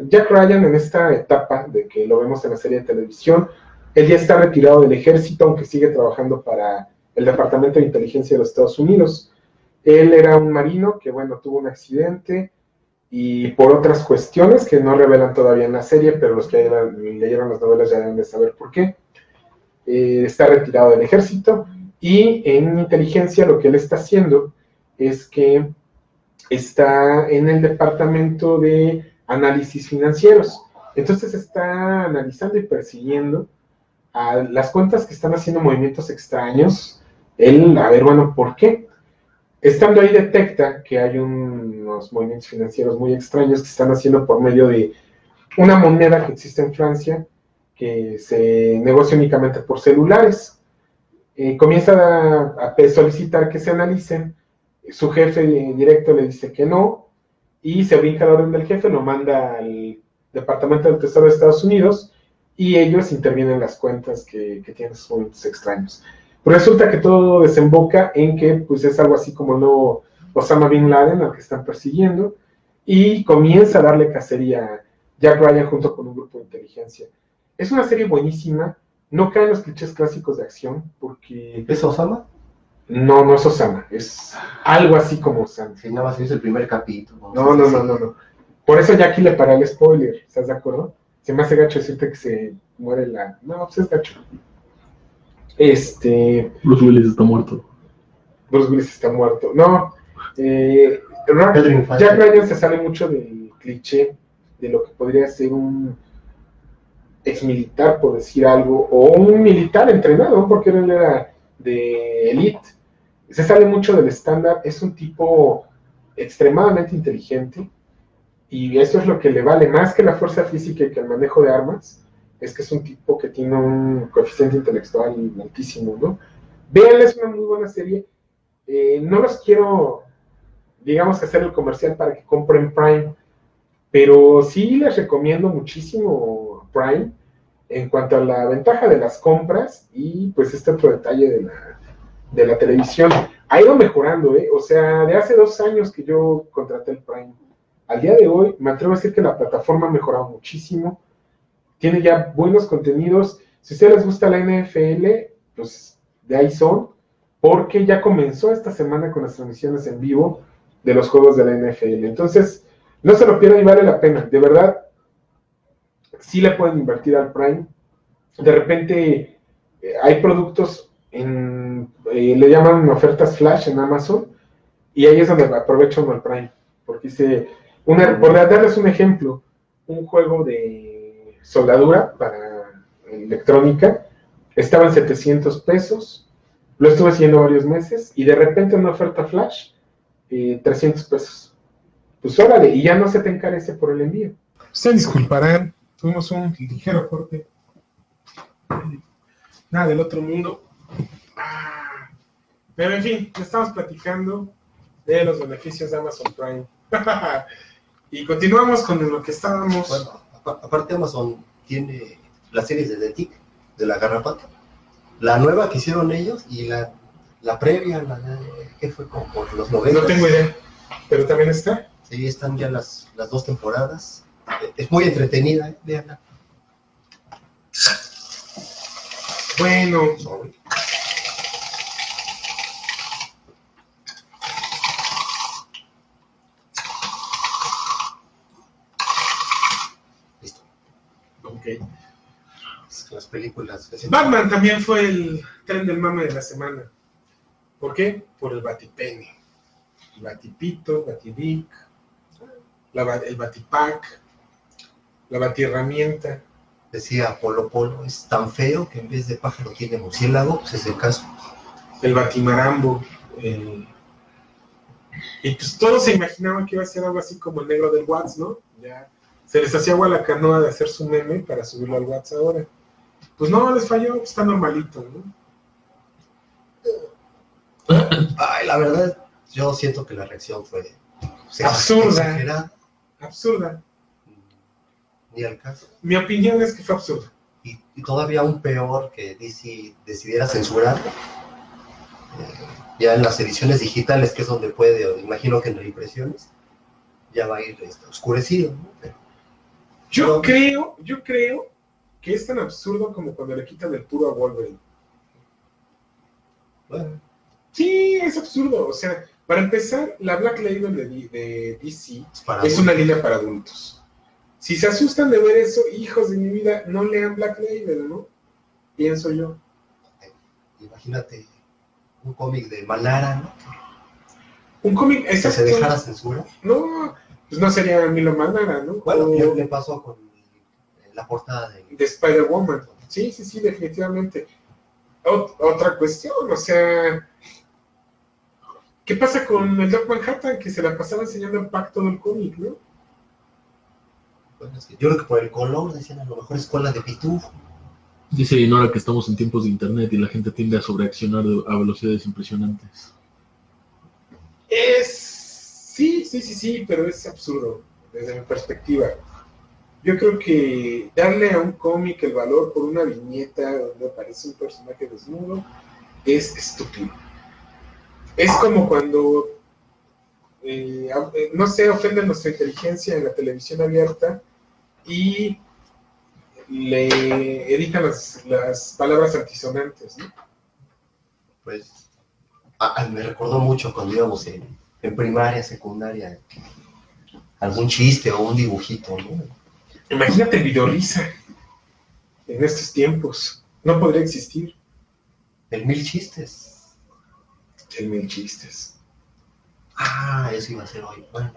Jack Ryan en esta etapa de que lo vemos en la serie de televisión, él ya está retirado del ejército, aunque sigue trabajando para el Departamento de Inteligencia de los Estados Unidos. Él era un marino que, bueno, tuvo un accidente y por otras cuestiones que no revelan todavía en la serie, pero los que leyeron, leyeron las novelas ya deben de saber por qué. Eh, está retirado del ejército y en inteligencia lo que él está haciendo es que está en el departamento de análisis financieros. Entonces está analizando y persiguiendo a las cuentas que están haciendo movimientos extraños. Él, a ver, bueno, ¿por qué? Estando ahí detecta que hay unos movimientos financieros muy extraños que están haciendo por medio de una moneda que existe en Francia que se negocia únicamente por celulares. Eh, comienza a, a solicitar que se analicen. Su jefe directo le dice que no y se brinca la orden del jefe, lo manda al Departamento del Tesoro de Estados Unidos y ellos intervienen en las cuentas que, tienen esos movimientos extraños. Pero resulta que todo desemboca en que pues, es algo así como nuevo Osama Bin Laden al que están persiguiendo y comienza a darle cacería a Jack Ryan junto con un grupo de inteligencia. Es una serie buenísima, no cae en los clichés clásicos de acción porque ¿Es Osama? No, no es Osama, es algo así como Osama. Sí, nada más es el primer capítulo. No, no, no, no, no. Por eso ya aquí le paré el spoiler, ¿estás de acuerdo? Se me hace gacho decirte que se muere la... No, pues es gacho. Este... Bruce Willis está muerto. Bruce Willis está muerto. No, eh. Jack Ryan se sale mucho del cliché de lo que podría ser un ex militar, por decir algo, o un militar entrenado, porque él era de elite. se sale mucho del estándar, es un tipo extremadamente inteligente y eso es lo que le vale más que la fuerza física y que el manejo de armas, es que es un tipo que tiene un coeficiente intelectual altísimo, ¿no? Vean, es una muy buena serie. Eh, no los quiero, digamos, hacer el comercial para que compren Prime, pero sí les recomiendo muchísimo Prime en cuanto a la ventaja de las compras y pues este otro detalle de la, de la televisión. Ha ido mejorando, ¿eh? O sea, de hace dos años que yo contraté el Prime, al día de hoy me atrevo a decir que la plataforma ha mejorado muchísimo, tiene ya buenos contenidos. Si a ustedes les gusta la NFL, pues de ahí son, porque ya comenzó esta semana con las transmisiones en vivo de los juegos de la NFL. Entonces, no se lo pierdan y vale la pena. De verdad, sí le pueden invertir al Prime. De repente eh, hay productos en, eh, le llaman ofertas flash en Amazon y ahí es donde aprovecho el Prime. Porque dice, una, por darles un ejemplo, un juego de soldadura para electrónica estaba en 700 pesos, lo estuve haciendo varios meses y de repente una oferta flash, 300 eh, pesos. Pues órale, y ya no se te encarece por el envío. Ustedes disculparán, tuvimos un ligero corte. Nada del otro mundo. Ah, pero en fin, estamos platicando de los beneficios de Amazon Prime. y continuamos con lo que estábamos. Bueno, aparte Amazon tiene las series de The Tick, de la garrapata. La nueva que hicieron ellos y la, la previa, la ¿qué fue? Como por los 90. No tengo idea, pero también está. Sí, están ya las, las dos temporadas. Es muy entretenida, ¿eh? Veanla. Bueno. Listo. Ok. Las películas. Batman también fue el tren del mame de la semana. ¿Por qué? Por el batipene. El batipito, batidic, la, el batipack, la batierramienta. Decía Polo Polo, es tan feo que en vez de pájaro tiene murciélago, pues es el caso. El batimarambo. y pues todos se imaginaban que iba a ser algo así como el negro del WhatsApp, ¿no? Ya se les hacía agua la canoa de hacer su meme para subirlo al WhatsApp ahora. Pues no, les falló, está normalito, ¿no? Ay, la verdad, yo siento que la reacción fue absurda. Absurda. Ni al caso. Mi opinión es que fue absurda. Y, todavía aún peor que DC decidiera censurar. Eh, ya en las ediciones digitales, que es donde puede, imagino que en reimpresiones, ya va a ir este, oscurecido. Yo creo, yo creo que es tan absurdo como cuando le quitan el puro a Wolverine. Bueno. Sí, es absurdo. O sea, para empezar, la Black Label de, DC es, una línea para adultos. Si se asustan de ver eso, hijos de mi vida, no lean Black Label, ¿no? Pienso yo. Imagínate un cómic de Malara, ¿no? Un cómic, ¿Que se dejara censura? No, pues no sería Milo Malara, ¿no? Bueno, ¿qué le pasó con la portada de, de Spider-Woman? Sí, sí, sí, definitivamente. otra cuestión, o sea, ¿Qué pasa con el Doc Manhattan que se la pasaba enseñando el pacto del cómic, no? Yo creo que por el color decían a lo mejor es cola de pitufo. Dice Inora que estamos en tiempos de internet y la gente tiende a sobreaccionar a velocidades impresionantes. Es. Sí, sí, sí, sí, pero es absurdo desde mi perspectiva. Yo creo que darle a un cómic el valor por una viñeta donde aparece un personaje desnudo es estúpido es como cuando, eh, eh, no sé, ofenden nuestra inteligencia en la televisión abierta y le editan las, palabras antisonantes, ¿no? Pues me recordó mucho cuando íbamos en, primaria, secundaria, algún chiste o un dibujito, ¿no? Imagínate el videorisa en estos tiempos. No podría existir. El mil chistes el mil chistes. Ah, eso iba a ser hoy. Bueno.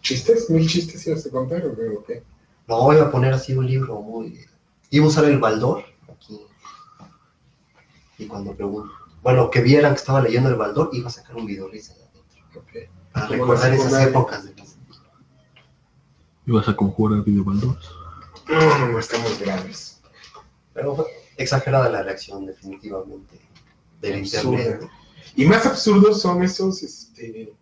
¿Chistes? ¿Mil chistes ibas a contar o qué? No, iba a poner así un libro muy... Iba a usar el baldor aquí. Y cuando pregunto, bueno, que vieran que estaba leyendo el Baldor, iba a sacar un video risa de adentro. Ok. Para Como recordar esas secundaria. épocas de ¿Ibas a conjurar video Baldur's? No, estamos graves. Pero fue exagerada la reacción, definitivamente, del Absurda. internet. Y más absurdos son esos este,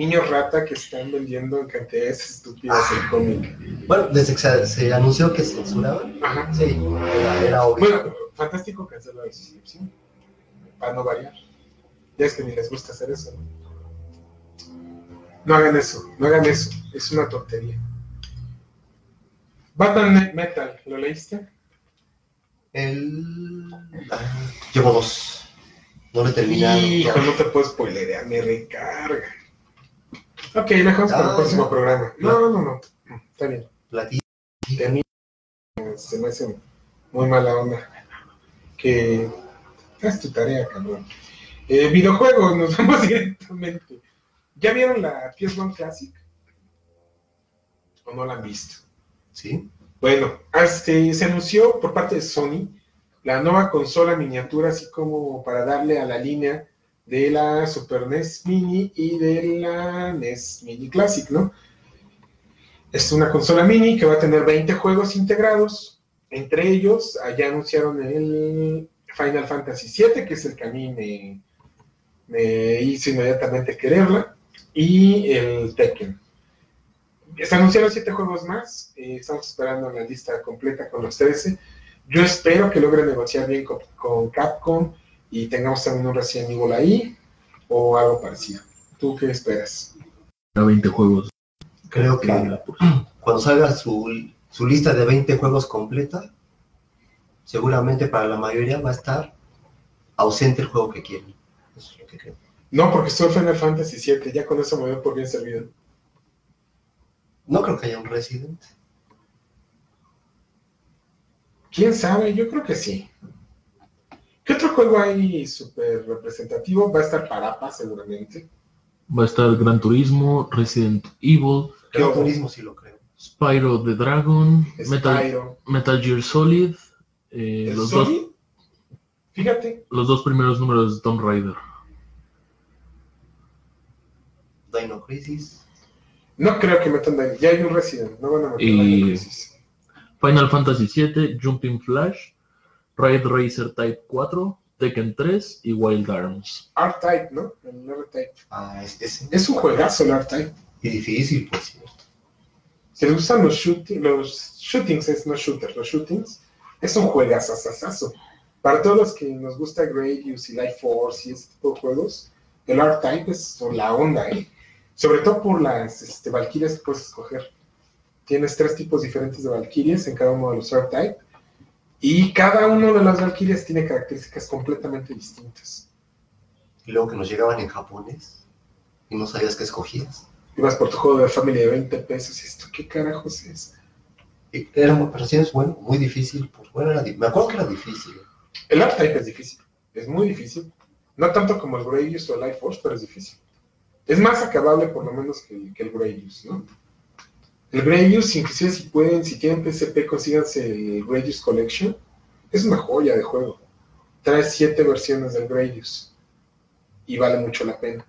niños rata que están vendiendo en cantidades estúpidas el cómic. Bueno, desde que se, se anunció que censuraban, Ajá. sí, era, era obvio. Bueno, fantástico cancelar la suscripción. Para no variar. Ya es que ni les gusta hacer eso. ¿no? No hagan eso, no hagan eso. Es una tontería. Batman Metal, ¿lo leíste? El... ah, llevo dos. No lo he terminado. Hijo, no te puedo spoilerear, me recarga. Ok, dejamos para el Ah, próximo no. programa. No, no, no. Está bien. Platí- se me hace muy mala onda. Que haz tu tarea, cabrón. Eh, videojuegos, nos vamos directamente. ¿Ya vieron la PS1 Classic? ¿O no la han visto? ¿Sí? Bueno, este, se anunció por parte de Sony la nueva consola miniatura, así como para darle a la línea de la Super NES Mini y de la NES Mini Classic, ¿no? Es una consola mini que va a tener 20 juegos integrados. Entre ellos, allá anunciaron el Final Fantasy VII, que es el que a mí me, hizo inmediatamente quererla, y el Tekken. Se anunciaron siete juegos más. eh, estamos esperando la lista completa con los 13. Yo espero que logren negociar bien con Capcom y tengamos también un Resident Evil ahí o algo parecido. ¿Tú qué esperas? A 20 juegos. Creo que cuando salga su, su lista de 20 juegos completa, seguramente para la mayoría va a estar ausente el juego que quieren. Eso es lo que creo. No, porque estoy Final Fantasy VII. Ya con eso me doy por bien servido. No creo que haya un Resident. ¿Quién sabe? Yo creo que sí. ¿Qué otro juego hay súper representativo? Va a estar Parapa, seguramente. Va a estar Gran Turismo, Resident Evil, ¿Qué Creo otro? turismo sí lo creo. Spyro the Dragon, Metal, Spyro. Metal Gear Solid, eh, ¿El los, dos? Fíjate, los dos primeros números de Tomb Raider. Dino Crisis. no creo que metan de Ya hay un Resident, no van a meter Y- Dino Crisis. Final Fantasy VII, Jumping Flash, Raid Racer Type 4, Tekken 3 y Wild Arms. R-Type, ¿no? El R-Type. Ah, es, es, Es un juegazo el R-Type. y difícil, pues cierto. Si les gustan los, shooting, los shootings, es no shooters, los shootings, es un juegazazazazo. Para todos los que nos gusta Gradius y Life Force y este tipo de juegos, el R-Type es la onda, ¿eh? Sobre todo por las este, Valkyrias que puedes escoger. Tienes tres tipos diferentes de Valkyrias en cada uno de los R-Type. Y cada uno de las Valkyrias tiene características completamente distintas. Y luego que nos llegaban en japonés y no sabías qué escogías. Ibas por tu juego de familia de 20 pesos y esto, ¿qué carajos es? Y era pero sí es bueno, muy difícil. Pues, bueno, era me acuerdo que era difícil. El R-Type es difícil, es muy difícil. No tanto como el Gradius o el Life Force, pero es difícil. Es más acabable por lo menos que, el- que el Gradius, ¿no? El Gradius, inclusive si pueden, si tienen PSP, consíganse el Gradius Collection. Es una joya de juego. Trae siete versiones del Gradius. Y vale mucho la pena.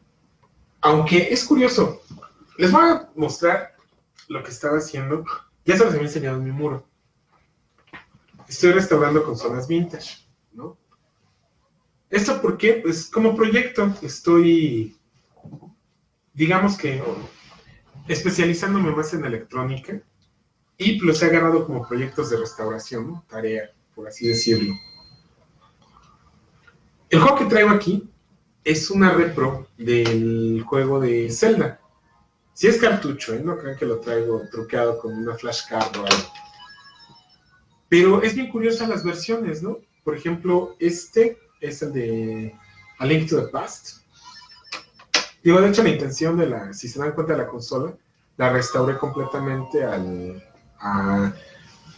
Aunque es curioso. Les voy a mostrar lo que estaba haciendo. Ya se los había enseñado en mi muro. Estoy restaurando consolas vintage, ¿no? ¿Esto por qué? Pues como proyecto estoy, digamos que, especializándome más en electrónica y los he agarrado como proyectos de restauración, ¿no? tarea, por así decirlo. El juego que traigo aquí es una repro del juego de Zelda. Si es cartucho, ¿eh? no crean que lo traigo truqueado con una flashcard o algo. Pero es bien curiosa las versiones, ¿no? Por ejemplo, este es el de A Link to the Past. Digo, de hecho, la intención de la, si se dan cuenta de la consola, la restauré completamente a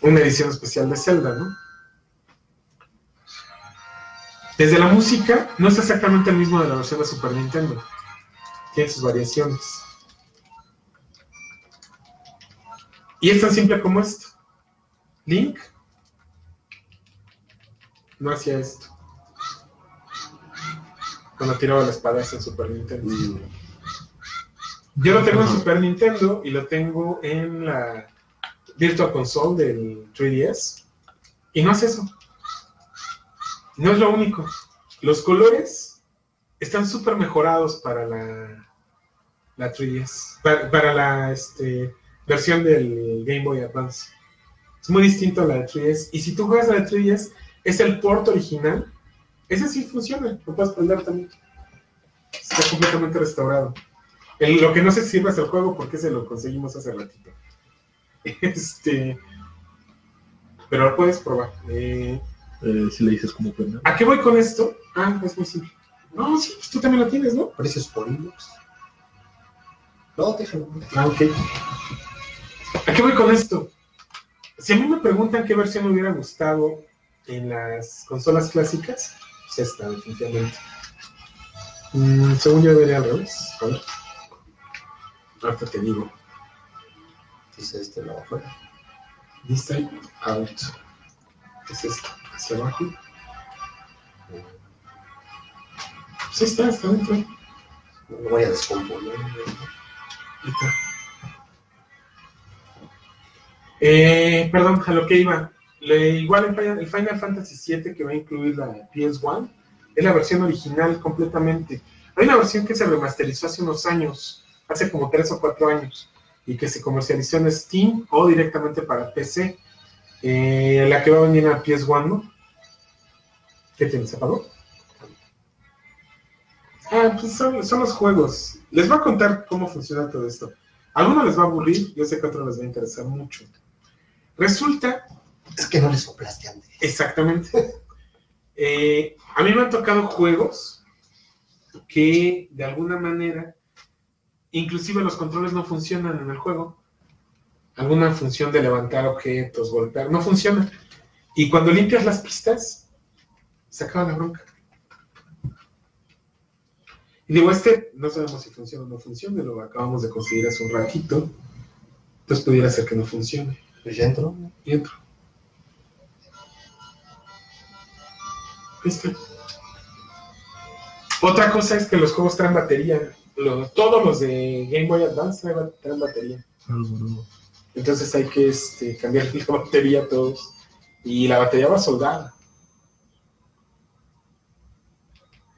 una edición especial de Zelda, ¿no? Desde la música, no es exactamente el mismo de la versión de Super Nintendo. Tiene sus variaciones. Y es tan simple como esto. Link no hacía esto. Cuando tiraba la espada en Super Nintendo. Mm, Yo lo tengo en. Super Nintendo y lo tengo en la Virtual Console del 3DS. Y no es eso. No es lo único. Los colores están súper mejorados para la, la 3DS. Para, para la este, versión del Game Boy Advance. Es muy distinto a la de 3DS. Y si tú juegas a la 3DS, es el port original. Ese sí funciona. Lo puedes prender también. Está completamente restaurado. El- lo que no se sirve es el juego porque se lo conseguimos hace ratito. Este. Pero lo puedes probar. Eh, Eh, si le dices cómo prender. ¿A qué voy con esto? Ah, es muy simple. No, sí, pues tú también lo tienes, ¿no? Precios por inbox. No, déjalo. Ah, ok. ¿A qué voy con esto? Si a mí me preguntan qué versión me hubiera gustado en las consolas clásicas, esta, definitivamente. Mm, según yo debería al revés. A ver. Ahorita te digo. Dice este no afuera. Inside Out. ¿Qué es esto? Hacia abajo. Ahí está, está dentro. No voy a descomponer. Ahí está. Eh, perdón, a lo que iba. Le- igual el Final, Fantasy VII que va a incluir la PS1 es la versión original completamente. Hay una versión que se remasterizó hace unos años, hace como 3 o 4 años, y que se comercializó en Steam o directamente para PC. Eh, la que va a venir a PS1, ¿no? ¿Qué tienes? ¿Se apagó? Ah, pues son, son los juegos. Les voy a contar cómo funciona todo esto. Algunos les va a aburrir, yo sé que a otros les va a interesar mucho. Resulta, Es que no le soplaste antes. exactamente, eh, a mí me han tocado juegos que de alguna manera, inclusive los controles no funcionan en el juego. Alguna función de levantar objetos, golpear, no funciona. Y cuando limpias las pistas, se acaba la bronca. Y digo, este no sabemos si funciona o no funciona, lo acabamos de conseguir hace un ratito. Entonces pudiera ser que no funcione. Pues ya entró. Y entro. Otra cosa es que los juegos traen batería. Todos los de Game Boy Advance traen, traen batería. Algo nuevo. Entonces hay que este, cambiar la batería a todos. Y la batería va soldada.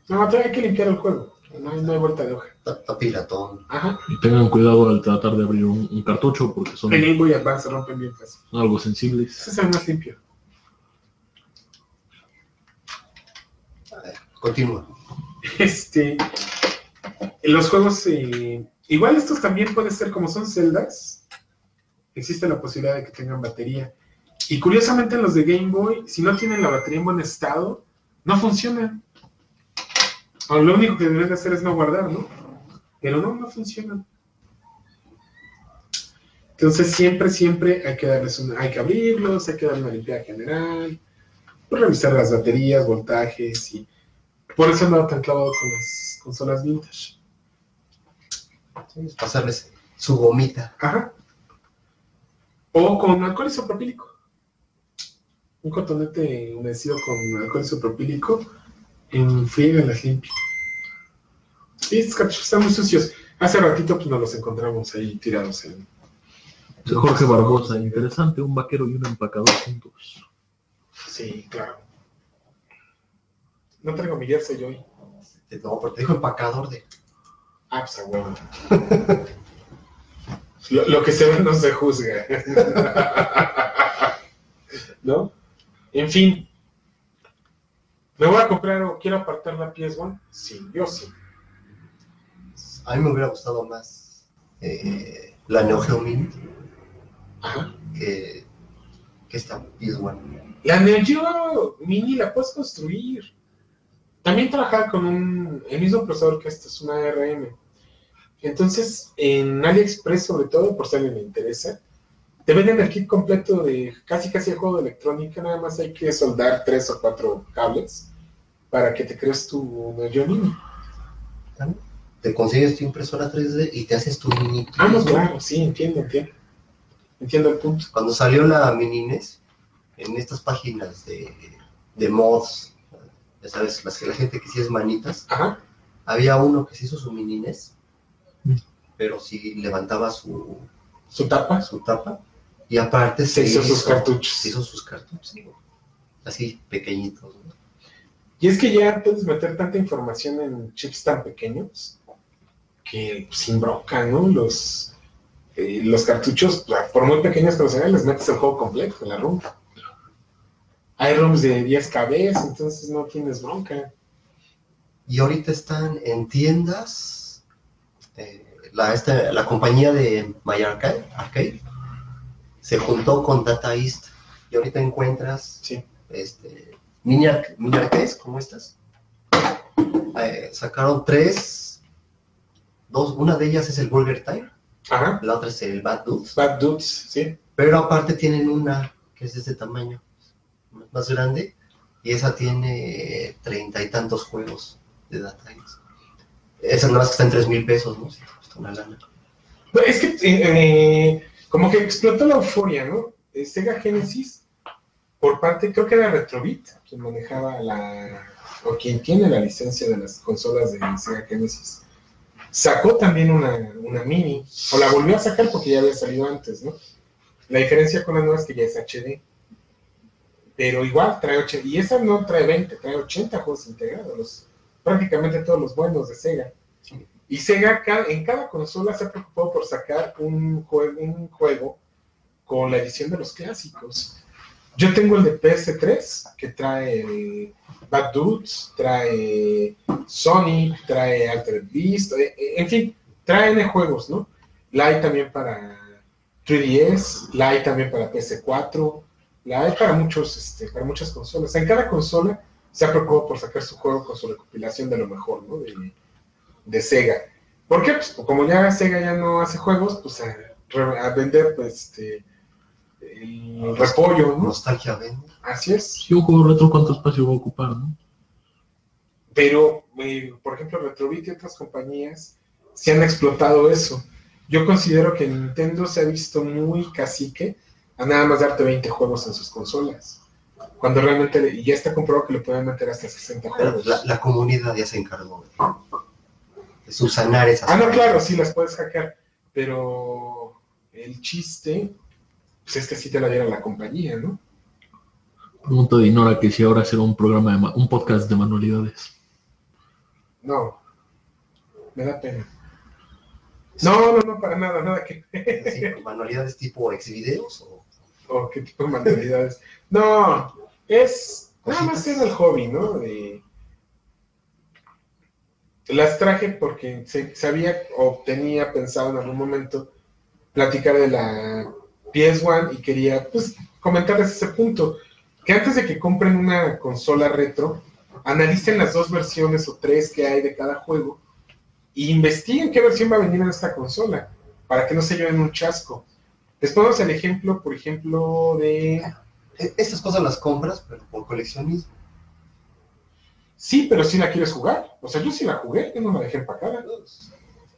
No, todavía hay que limpiar el juego. No hay, no hay vuelta de hoja. Está, piratón. Ajá. Y tengan cuidado al tratar de abrir un, un cartucho porque son El Game Boy Advance se rompen bien fácil. algo sensibles. Ese es el más limpio. A ver, continúa. Este, los juegos, eh, igual estos también pueden ser como son celdas, existe la posibilidad de que tengan batería. Y curiosamente los de Game Boy, si no tienen la batería en buen estado, no funcionan. O lo único que deben hacer es no guardar, ¿no? Pero no, no funcionan. Entonces siempre, siempre hay que darles una, hay que abrirlos, hay que darle una limpieza general, revisar las baterías, voltajes y por eso andaba tan clavado con las consolas vintage. Sí, es pasarles su gomita. Ajá. O con alcohol isopropílico. Un cotonete humedecido con alcohol isopropílico en friega las limpia. Sí, estos cartuchos están muy sucios. Hace ratito pues nos los encontramos ahí tirados en... Jorge Barbosa, interesante, un vaquero y un empacador juntos. Sí, claro. No traigo mi jersey hoy. No, porque te dijo empacador de. Ah, pues a huevo. Lo, lo que se ve no se juzga. ¿No? En fin. ¿Me voy a comprar o quiero apartar la PS1? Sí, yo sí. A mí me hubiera gustado más eh, la Neo Geo Mini Ajá. que, que esta PS1. La Neo Geo Mini la puedes construir. También trabajar con un, el mismo procesador que esta, es una ARM. Entonces, en AliExpress, sobre todo, por si alguien le interesa, te venden el kit completo de casi casi el juego de electrónica. Nada más hay que soldar tres o cuatro cables para que te crees tu Neo Mini. Te consigues tu impresora 3D y te haces tu mini. Ah, no, PS1. claro, sí, entiendo, entiendo. Entiendo el punto. Cuando salió la Mini NES, en estas páginas de, de mods, ya sabes, las que la gente que sí es manitas, Ajá. Había uno que se hizo su mini NES, Mm. pero sí levantaba su, Su tapa su tapa y aparte se hizo sus cartuchos. Se hizo sus cartuchos, sí, así pequeñitos. ¿no? Y es que ya puedes meter tanta información en chips tan pequeños que pues, sin bronca, ¿no? Los, eh, los cartuchos, por muy pequeños que sean, les metes el juego completo en la ROM. Hay ROMs de 10 KB, entonces no tienes bronca. Y ahorita están en tiendas. eh, la, esta- la compañía de My Arcade, Arcade se juntó con Data East y ahorita encuentras Sí. este, mini, mini arcades como estas. Eh, sacaron tres. Dos, una de ellas es el Burger Time, Ajá. la otra es el Bad Dudes. Bad Dudes, sí. Pero aparte tienen una que es de este tamaño, más grande, y esa tiene treinta y tantos juegos de Data. Esa nada más que está tres mil pesos, ¿no? No, Es que eh, como que explotó la euforia, ¿no? Sega Genesis, por parte, creo que era Retrobit, quien manejaba la, o quien tiene la licencia de las consolas de Sega Genesis, sacó también una, una mini, o la volvió a sacar porque ya había salido antes, ¿no? La diferencia con la nueva es que ya es HD. Pero igual trae 80, y esa no trae 20, trae 80 juegos integrados, los- prácticamente todos los buenos de Sega. Y Sega en cada consola se ha preocupado por sacar un juego, un juego con la edición de los clásicos. Yo tengo el de PS3, que trae el Bad Dudes, trae Sonic, trae Altered Beast, eh, eh, en fin, traen juegos, ¿no? La hay también para 3DS, la hay también para PS4, la hay para muchos, este, para muchas consolas. En cada consola se ha preocupado por sacar su juego con su recopilación de lo mejor, ¿no? De, de Sega. ¿Por qué? Pues como ya Sega ya no hace juegos, pues a, vender pues, este, el repollo, ¿no? Nostalgia vende. Así es. Si un juego retro, ¿cuánto espacio va a ocupar, no? Pero, eh, por ejemplo, Retrobit y otras compañías se han explotado eso. Yo considero que Nintendo se ha visto muy cacique a nada más darte 20 juegos en sus consolas. Cuando realmente, le- y ya está comprobado que le pueden meter hasta 60 juegos. La, la comunidad ya se encargó de, de subsanar esas Ah, no, claro, sí las puedes hackear, pero el chiste pues es que sí te la diera la compañía, ¿no? Pregunta de Inora que si ahora será un programa de ma- un podcast de manualidades. No, me da pena. No, no, no, para nada, nada que Sí, manualidades tipo exvideos o o qué tipo de manualidades. No, es nada más era el hobby, ¿no? De- las traje porque se, sabía o tenía pensado en algún momento platicar de la PS1 y quería pues comentarles ese punto. Que antes de que compren una consola retro, analicen las dos versiones o tres que hay de cada juego e investiguen qué versión va a venir en esta consola para que no se lleven un chasco. Les el ejemplo, por ejemplo, de... E- Estas cosas las compras, pero por coleccionismo. Sí, pero si la quieres jugar. O sea, yo sí la jugué, yo no la dejé empacada.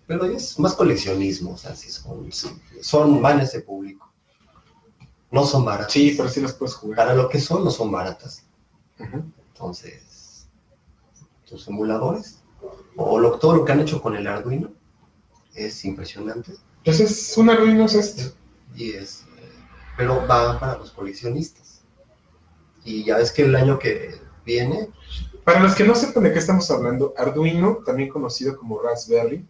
Pero es más coleccionismo, o sea, sí son, son van a ese público. No son baratas. Sí, pero sí las puedes jugar. Para lo que son, no son baratas. Entonces, tus emuladores, o lo, todo lo que han hecho con el Arduino, es impresionante. Entonces, un Arduino es este. Y es, pero va para los coleccionistas. Y ya ves que el año que viene, Para los que no sepan de qué estamos hablando, Arduino, también conocido como Raspberry,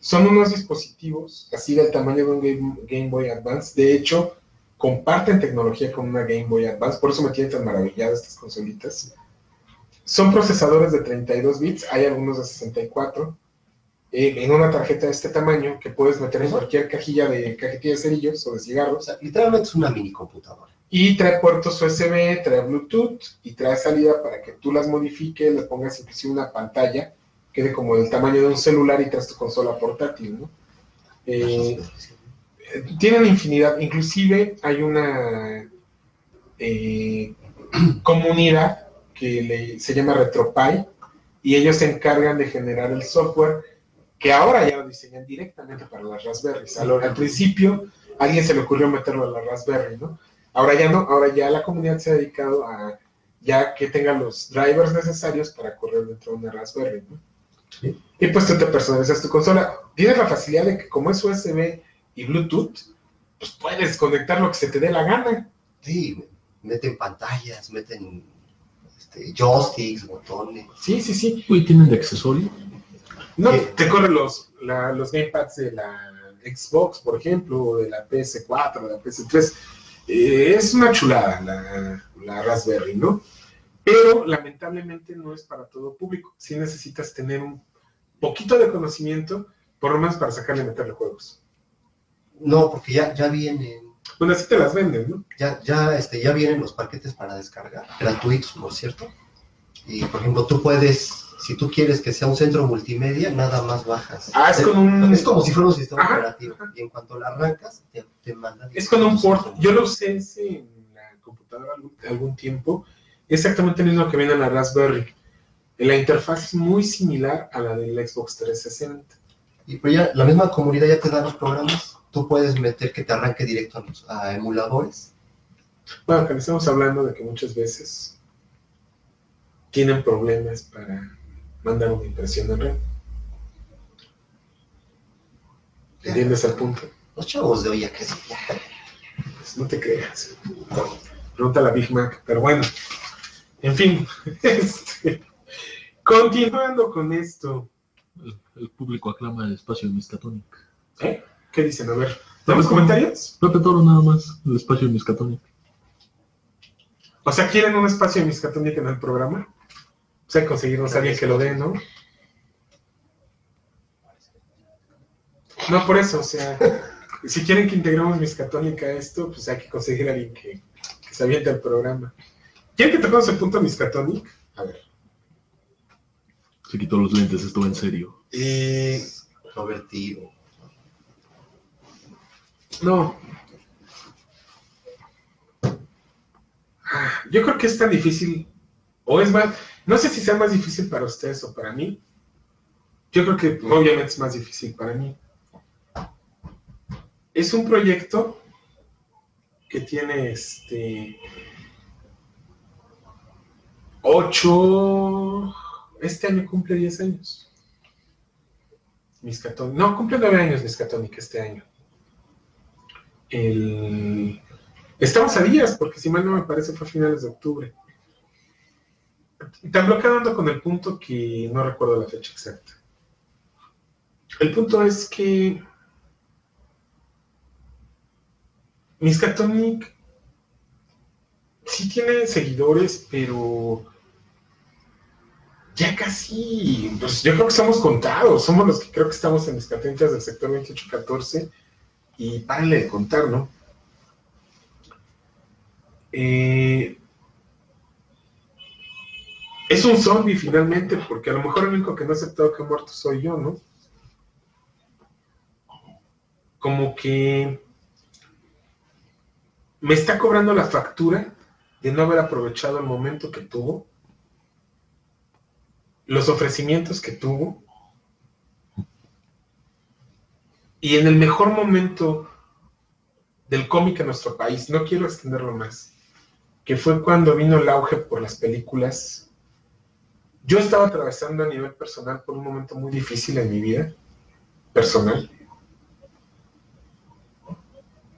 son unos dispositivos así del tamaño de un Game, Game Boy Advance. De hecho, comparten tecnología con una Game Boy Advance, por eso me tienen tan maravillado estas consolitas. Son procesadores de 32 bits, hay algunos de 64, eh, en una tarjeta de este tamaño que puedes meter en cualquier cajilla de cajetilla de cerillos o de O cigarros. sea, literalmente es una mini computadora. Y trae puertos USB, trae Bluetooth y trae salida para que tú las modifiques, le pongas inclusive una pantalla, quede como del tamaño de un celular y traes tu consola portátil, ¿no? Eh, tienen infinidad, inclusive hay una eh, comunidad que le- se llama RetroPie y ellos se encargan de generar el software que ahora ya lo diseñan directamente para las Raspberries. Al, al principio a alguien se le ocurrió meterlo a la Raspberry, ¿no? Ahora ya no, ahora ya la comunidad se ha dedicado a ya que tenga los drivers necesarios para correr dentro de una Raspberry, ¿no? Sí. Y pues tú te personalizas tu consola. Tienes la facilidad de que como es USB y Bluetooth, pues puedes conectar lo que se te dé la gana. Sí, meten pantallas, meten este, joysticks, botones. Sí, sí, sí. Uy, ¿tienen de accesorio? No, te corren los, la- los gamepads de la Xbox, por ejemplo, o de la PS4, de la PS3. Eh, es una chulada la, la Raspberry, ¿no? Pero lamentablemente no es para todo público. Sí necesitas tener un poquito de conocimiento, por lo menos para sacarle y meterle juegos. No, porque ya, ya vienen, Bueno, así te las venden, ¿no? ya, ya, este, ya vienen los paquetes para descargar, gratuitos, por cierto. Y por ejemplo, tú puedes, si tú quieres que sea un centro multimedia, nada más bajas. Ah, es con un- Es como si fuera un sistema Ajá, operativo. Y en cuanto la arrancas, te, te manda. Es con un port. Yo lo usé ese en la computadora algún, algún tiempo. Exactamente el mismo que viene en la Raspberry. La interfaz es muy similar a la del Xbox 360. Y pues ya, la misma comunidad ya te da los programas. Tú puedes meter que te arranque directo a, los- a emuladores. Bueno, que estamos hablando de que muchas veces tienen problemas para mandar una impresión en red. ¿Entiendes el punto? Los chavos de hoy ya ya. Pues no te creas. Pregunta la Big Mac, pero bueno. En fin, este, continuando con esto. El, el público aclama el espacio de Miskatonic. ¿eh? ¿Qué dicen? A ver, ¿tenemos comentarios? Pepe Toro nada más, el espacio de Miskatonic. O sea, ¿quieren un espacio de Miskatonic en el programa? O sea, conseguirnos a alguien que lo dé, ¿no? No, por eso, o sea, si quieren que integremos Miskatonic a esto, pues hay que conseguir a alguien que, que se aviente el programa. ¿Quieren que toquemos el punto Miskatonic? A ver. Se quitó los lentes, estuvo en serio. Eh, Convertido. no. Ah, Yo creo que es tan difícil, o es más, no sé si sea más difícil para ustedes o para mí. Yo creo que obviamente es más difícil para mí. Es un proyecto que tiene este ocho este año cumple 10 años. Miskatonic. No, cumple 9 años Miskatonic este año. El... Estamos a días, porque si mal no me parece fue a finales de octubre. Tan bloqueado ando con el punto que no recuerdo la fecha exacta. El punto es que Miskatonic sí tiene seguidores, pero ya casi, pues yo creo que estamos contados, somos los que creo que estamos en Miskatonicas del sector 2814 y párenle de contar, ¿no? Eh, es un zombie finalmente, porque a lo mejor el único que no ha aceptado que ha muerto soy yo, ¿no? Como que me está cobrando la factura de no haber aprovechado el momento que tuvo, los ofrecimientos que tuvo, y en el mejor momento del cómic en nuestro país, no quiero extenderlo más, que fue cuando vino el auge por las películas. Yo estaba atravesando a nivel personal por un momento muy difícil en mi vida, personal,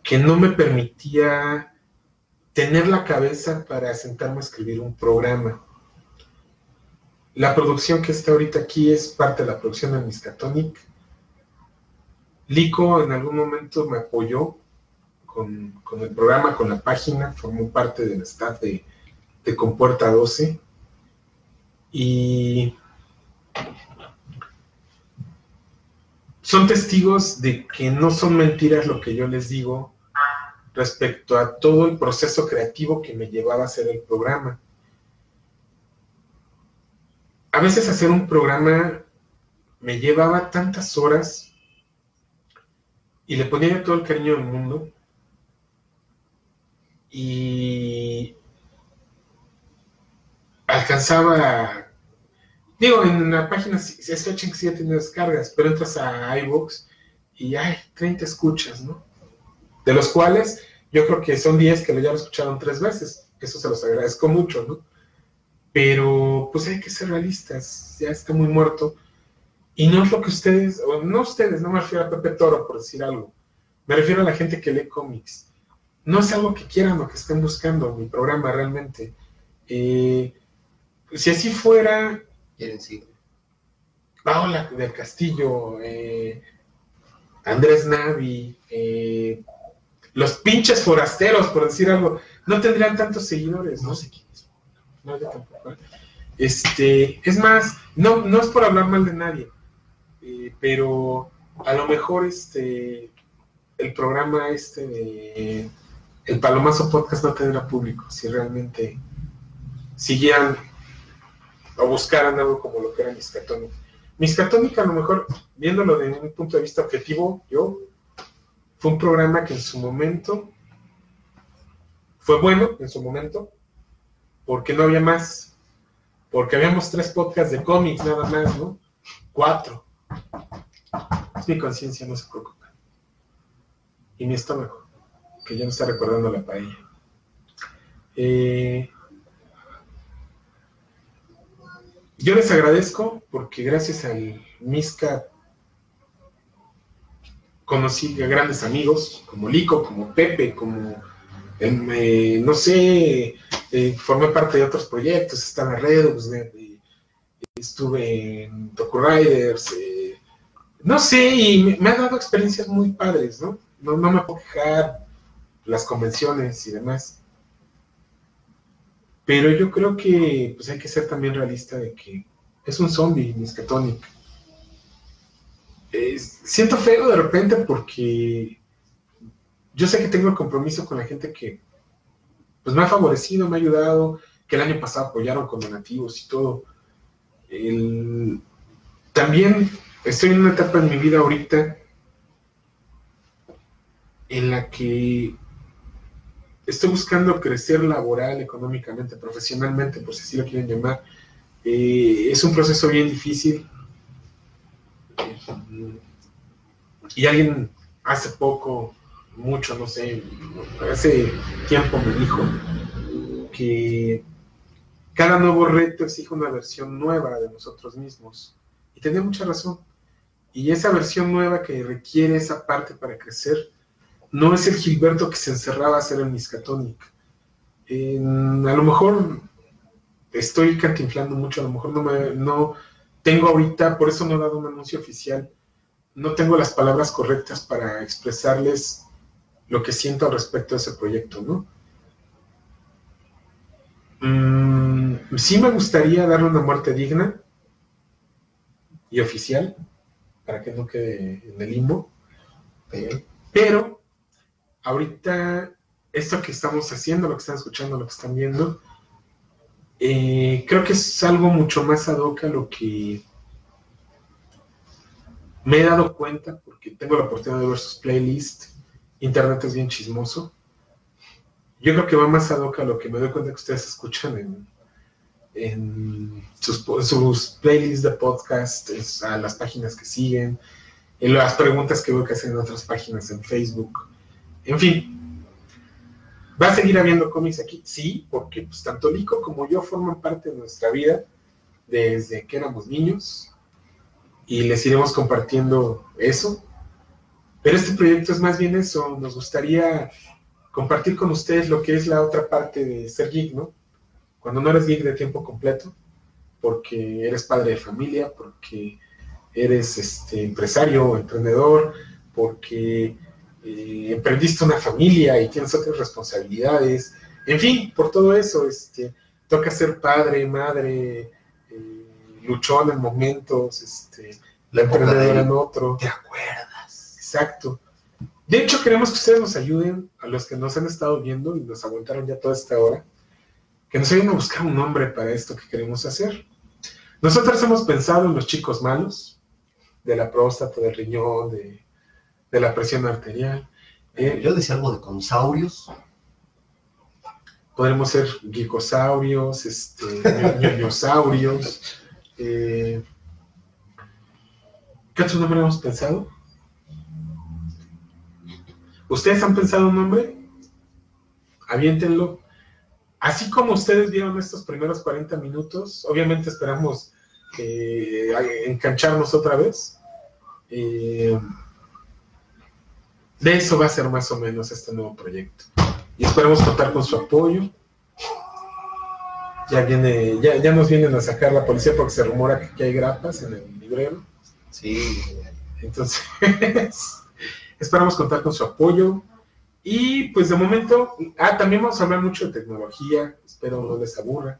que no me permitía tener la cabeza para sentarme a escribir un programa. La producción que está ahorita aquí es parte de la producción de Miskatonic. Lico en algún momento me apoyó con, con el programa, con la página, formó parte del staff de, de Compuerta 12. Y son testigos de que no son mentiras lo que yo les digo respecto a todo el proceso creativo que me llevaba a hacer el programa. A veces hacer un programa me llevaba tantas horas y le ponía todo el cariño del mundo y alcanzaba, digo, en la página que sí ya tiene descargas, pero entras a iVoox y hay 30 escuchas, ¿no? De los cuales yo creo que son 10 que ya lo escucharon tres veces, eso se los agradezco mucho, ¿no? Pero pues hay que ser realistas, ya está muy muerto. Y no es lo que ustedes, o no ustedes, no me refiero a Pepe Toro por decir algo, me refiero a la gente que lee cómics. No es algo que quieran o que estén buscando mi programa realmente. Eh, si así fuera, Quieren sí. Paola del Castillo, eh, Andrés Navi, eh, los pinches forasteros, por decir algo, no tendrían tantos seguidores, no sé quiénes. No, tampoco. ¿eh? Este, es más, no, no es por hablar mal de nadie, pero a lo mejor este, el programa este de el Palomazo Podcast no tendrá público si realmente siguieran o buscaran algo como lo que era Miscatónica. Miscatónica, a lo mejor, viéndolo desde un punto de vista objetivo, yo, fue un programa que en su momento fue bueno, en su momento, porque no había más, porque habíamos tres podcasts de cómics nada más, ¿no? Cuatro. Es mi conciencia, no se preocupen. Y mi estómago, que ya no está recordando la paella. Eh, yo les agradezco porque gracias al Misca conocí a grandes amigos como Lico, como Pepe, como, em, eh, no sé, eh, formé parte de otros proyectos, estaba en Redux, estuve en Toku Riders, eh, no sé, y me, me ha dado experiencias muy padres, ¿no? ¿no? No me puedo quejar las convenciones y demás. Pero yo creo que pues hay que ser también realista de que es un zombie, Miskatonic. Es- siento feo de repente porque yo sé que tengo el compromiso con la gente que pues me ha favorecido, me ha ayudado, que el año pasado apoyaron con donativos y todo. También estoy en una etapa en mi vida ahorita en la que estoy buscando crecer laboral, económicamente, profesionalmente, por si así lo quieren llamar. Eh, es un proceso bien difícil. Y alguien hace poco, mucho, no sé, hace tiempo me dijo que cada nuevo reto exige una versión nueva de nosotros mismos. Y tenía mucha razón. Y esa versión nueva que requiere esa parte para crecer, no es el Gilberto que se encerraba a hacer el Miskatonic. A lo mejor estoy cantinflando mucho, a lo mejor no, me, no tengo ahorita, por eso no he dado un anuncio oficial, no tengo las palabras correctas para expresarles lo que siento respecto de ese proyecto, ¿no? Mm, sí me gustaría darle una muerte digna y oficial, para que no quede en el limbo, pero ahorita esto que estamos haciendo, lo que están escuchando, lo que están viendo, eh, creo que es algo mucho más ad hoc a lo que me he dado cuenta, porque tengo la oportunidad de ver sus playlists, internet es bien chismoso. Yo creo que va más ad hoc a lo que me doy cuenta que ustedes escuchan en, sus, playlists de podcast, a las páginas que siguen, en las preguntas que veo que hacen en otras páginas en Facebook. En fin, ¿va a seguir habiendo cómics aquí? Sí, porque pues, tanto Lico como yo forman parte de nuestra vida desde que éramos niños y les iremos compartiendo eso. Pero este proyecto es más bien eso, nos gustaría compartir con ustedes lo que es la otra parte de ser geek, ¿no? Cuando no eres geek de tiempo completo, porque eres padre de familia, porque eres este, empresario o emprendedor, porque eh, emprendiste una familia y tienes otras responsabilidades, en fin, por todo eso, este, toca ser padre, madre, eh, luchón en momentos, este, la emprendedora de- en otro. ¿te acuerdas? Exacto. De hecho, queremos que ustedes nos ayuden, a los que nos han estado viendo y nos aguantaron ya toda esta hora, que nos ayuden a buscar un nombre para esto que queremos hacer. Nosotros hemos pensado en los chicos malos, de la próstata, del riñón, de, de la presión arterial. Eh, Yo decía algo de consaurios. podremos ser gicosaurios, este, ño- ñoñosaurios. eh, ¿Qué otro nombre hemos pensado? ¿Ustedes han pensado un nombre? Aviéntenlo. Así como ustedes vieron estos primeros 40 minutos, obviamente esperamos eh, engancharnos otra vez. Eh, de eso va a ser más o menos este nuevo proyecto. Y esperemos contar con su apoyo. Ya viene, ya, ya nos vienen a sacar la policía porque se rumora que aquí hay grapas en el librero. Sí, Entonces, esperamos contar con su apoyo. Y pues de momento, ah, también vamos a hablar mucho de tecnología, espero no les aburra.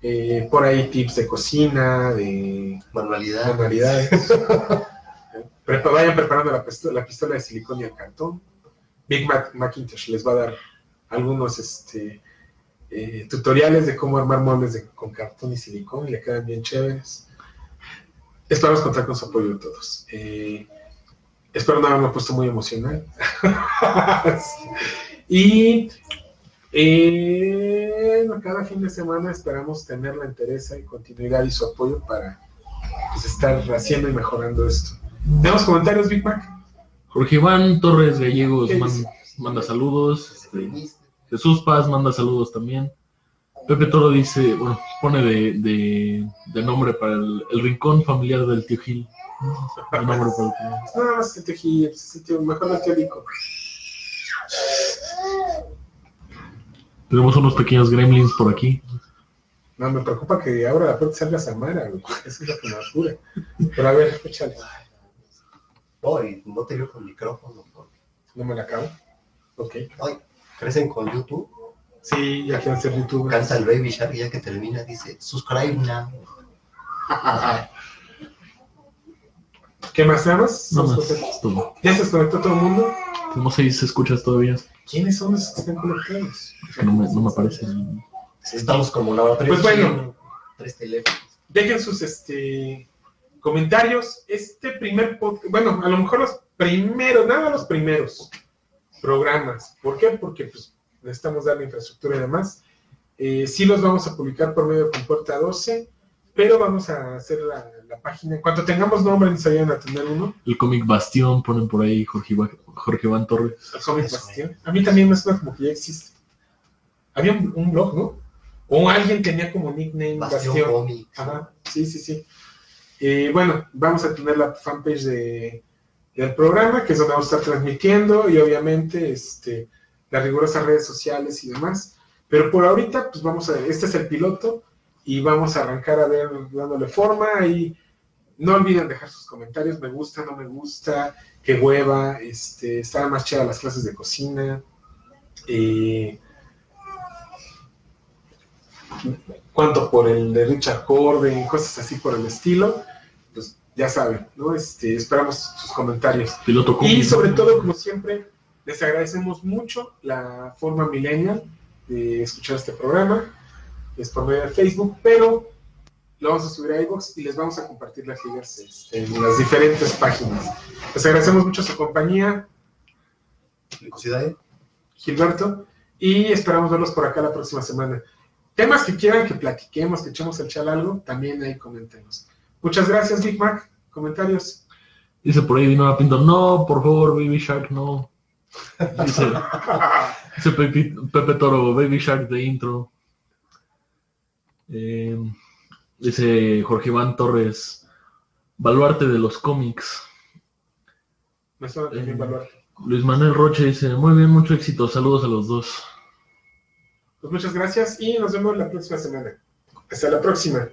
Eh, por ahí tips de cocina, de manualidad. manualidades. Prepa- vayan preparando la, pistola, la pistola de silicón y el cartón. Big Mac Macintosh les va a dar algunos este, eh, tutoriales de cómo armar muebles con cartón y silicón y le quedan bien chéveres. Esperamos contar con su apoyo de todos. Eh, espero no haberme puesto muy emocional. y eh, cada fin de semana esperamos tener la entereza y continuidad y su apoyo para pues, estar haciendo y mejorando esto. ¿Tenemos comentarios, Big Mac? Jorge Iván Torres Gallegos manda saludos. este, Jesús Paz manda saludos también. Pepe Toro dice, bueno, pone de, de- de nombre para el, el rincón familiar del tío Gil. El nombre para el tío. Nada más que tejí, pues, el tío- mejor el tío. Tenemos unos pequeños gremlins por aquí. No, me preocupa que ahora la puerta salga Samara, güey. Eso es lo que me apura. Pero a ver, échale. No, y no te veo con micrófono. porque, No me la acabo. Ok. Ay, crecen con YouTube. Sí, ya quiero ser youtuber. Cansa el Baby Shark y ya que termina dice, subscribe now. ¿Qué más tenemos? No Somos más. es todo. ¿Ya se desconectó todo el mundo? Tenemos seis escuchas todavía. ¿Quiénes son los que están conectados? Es que no me, no me aparece. Estamos como laboratorio. Pues bueno. Tres teléfonos. Dejen sus este, comentarios. Este primer podcast, bueno, a lo mejor los primeros, nada los primeros programas. ¿Por qué? Porque pues, necesitamos darle infraestructura y demás. Eh, sí los vamos a publicar por medio de Compuerta 12, pero vamos a hacer la, la página. En cuanto tengamos nombre, nos vayan a tener uno. El cómic Bastión, ponen por ahí Jorge, Iva- Jorge Iván Torres. El Comic Eso, Bastión. A mí también me suena como que ya existe. Había un, un blog, ¿no? O alguien tenía como nickname Bastión, Bastión. Ajá, sí, sí, sí. Eh, bueno, vamos a tener la fanpage de, del programa, que es donde vamos a estar transmitiendo, y obviamente este, las rigurosas redes sociales y demás. Pero por ahorita, pues vamos a, este es el piloto, y vamos a arrancar a ver dándole forma, y no olviden dejar sus comentarios, me gusta, no me gusta, qué hueva, este, estaban más chidas las clases de cocina, eh, cuánto por el de Richard Corden, cosas así por el estilo, ya saben, ¿no? Este, esperamos sus comentarios. Piloto. Y sobre todo, como siempre, les agradecemos mucho la forma millennial de escuchar este programa, es por medio de Facebook, pero lo vamos a subir a iVoox y les vamos a compartir las ligas este, en las diferentes páginas. Les agradecemos mucho su compañía, Gilberto, y esperamos verlos por acá la próxima semana. Temas que quieran que platiquemos, que echemos el chal algo, también ahí coméntenos. Muchas gracias, Big Mac. Comentarios. Dice por ahí Dinora Pinto, no, por favor, Baby Shark, no. Dice, dice Pepe, Pepe Toro, Baby Shark de intro. Eh, dice Jorge Iván Torres, baluarte de los cómics. Me suena también Eh. Luis Manuel Roche dice, muy bien, mucho éxito, saludos a los dos. Pues muchas gracias y nos vemos la próxima semana. Hasta la próxima.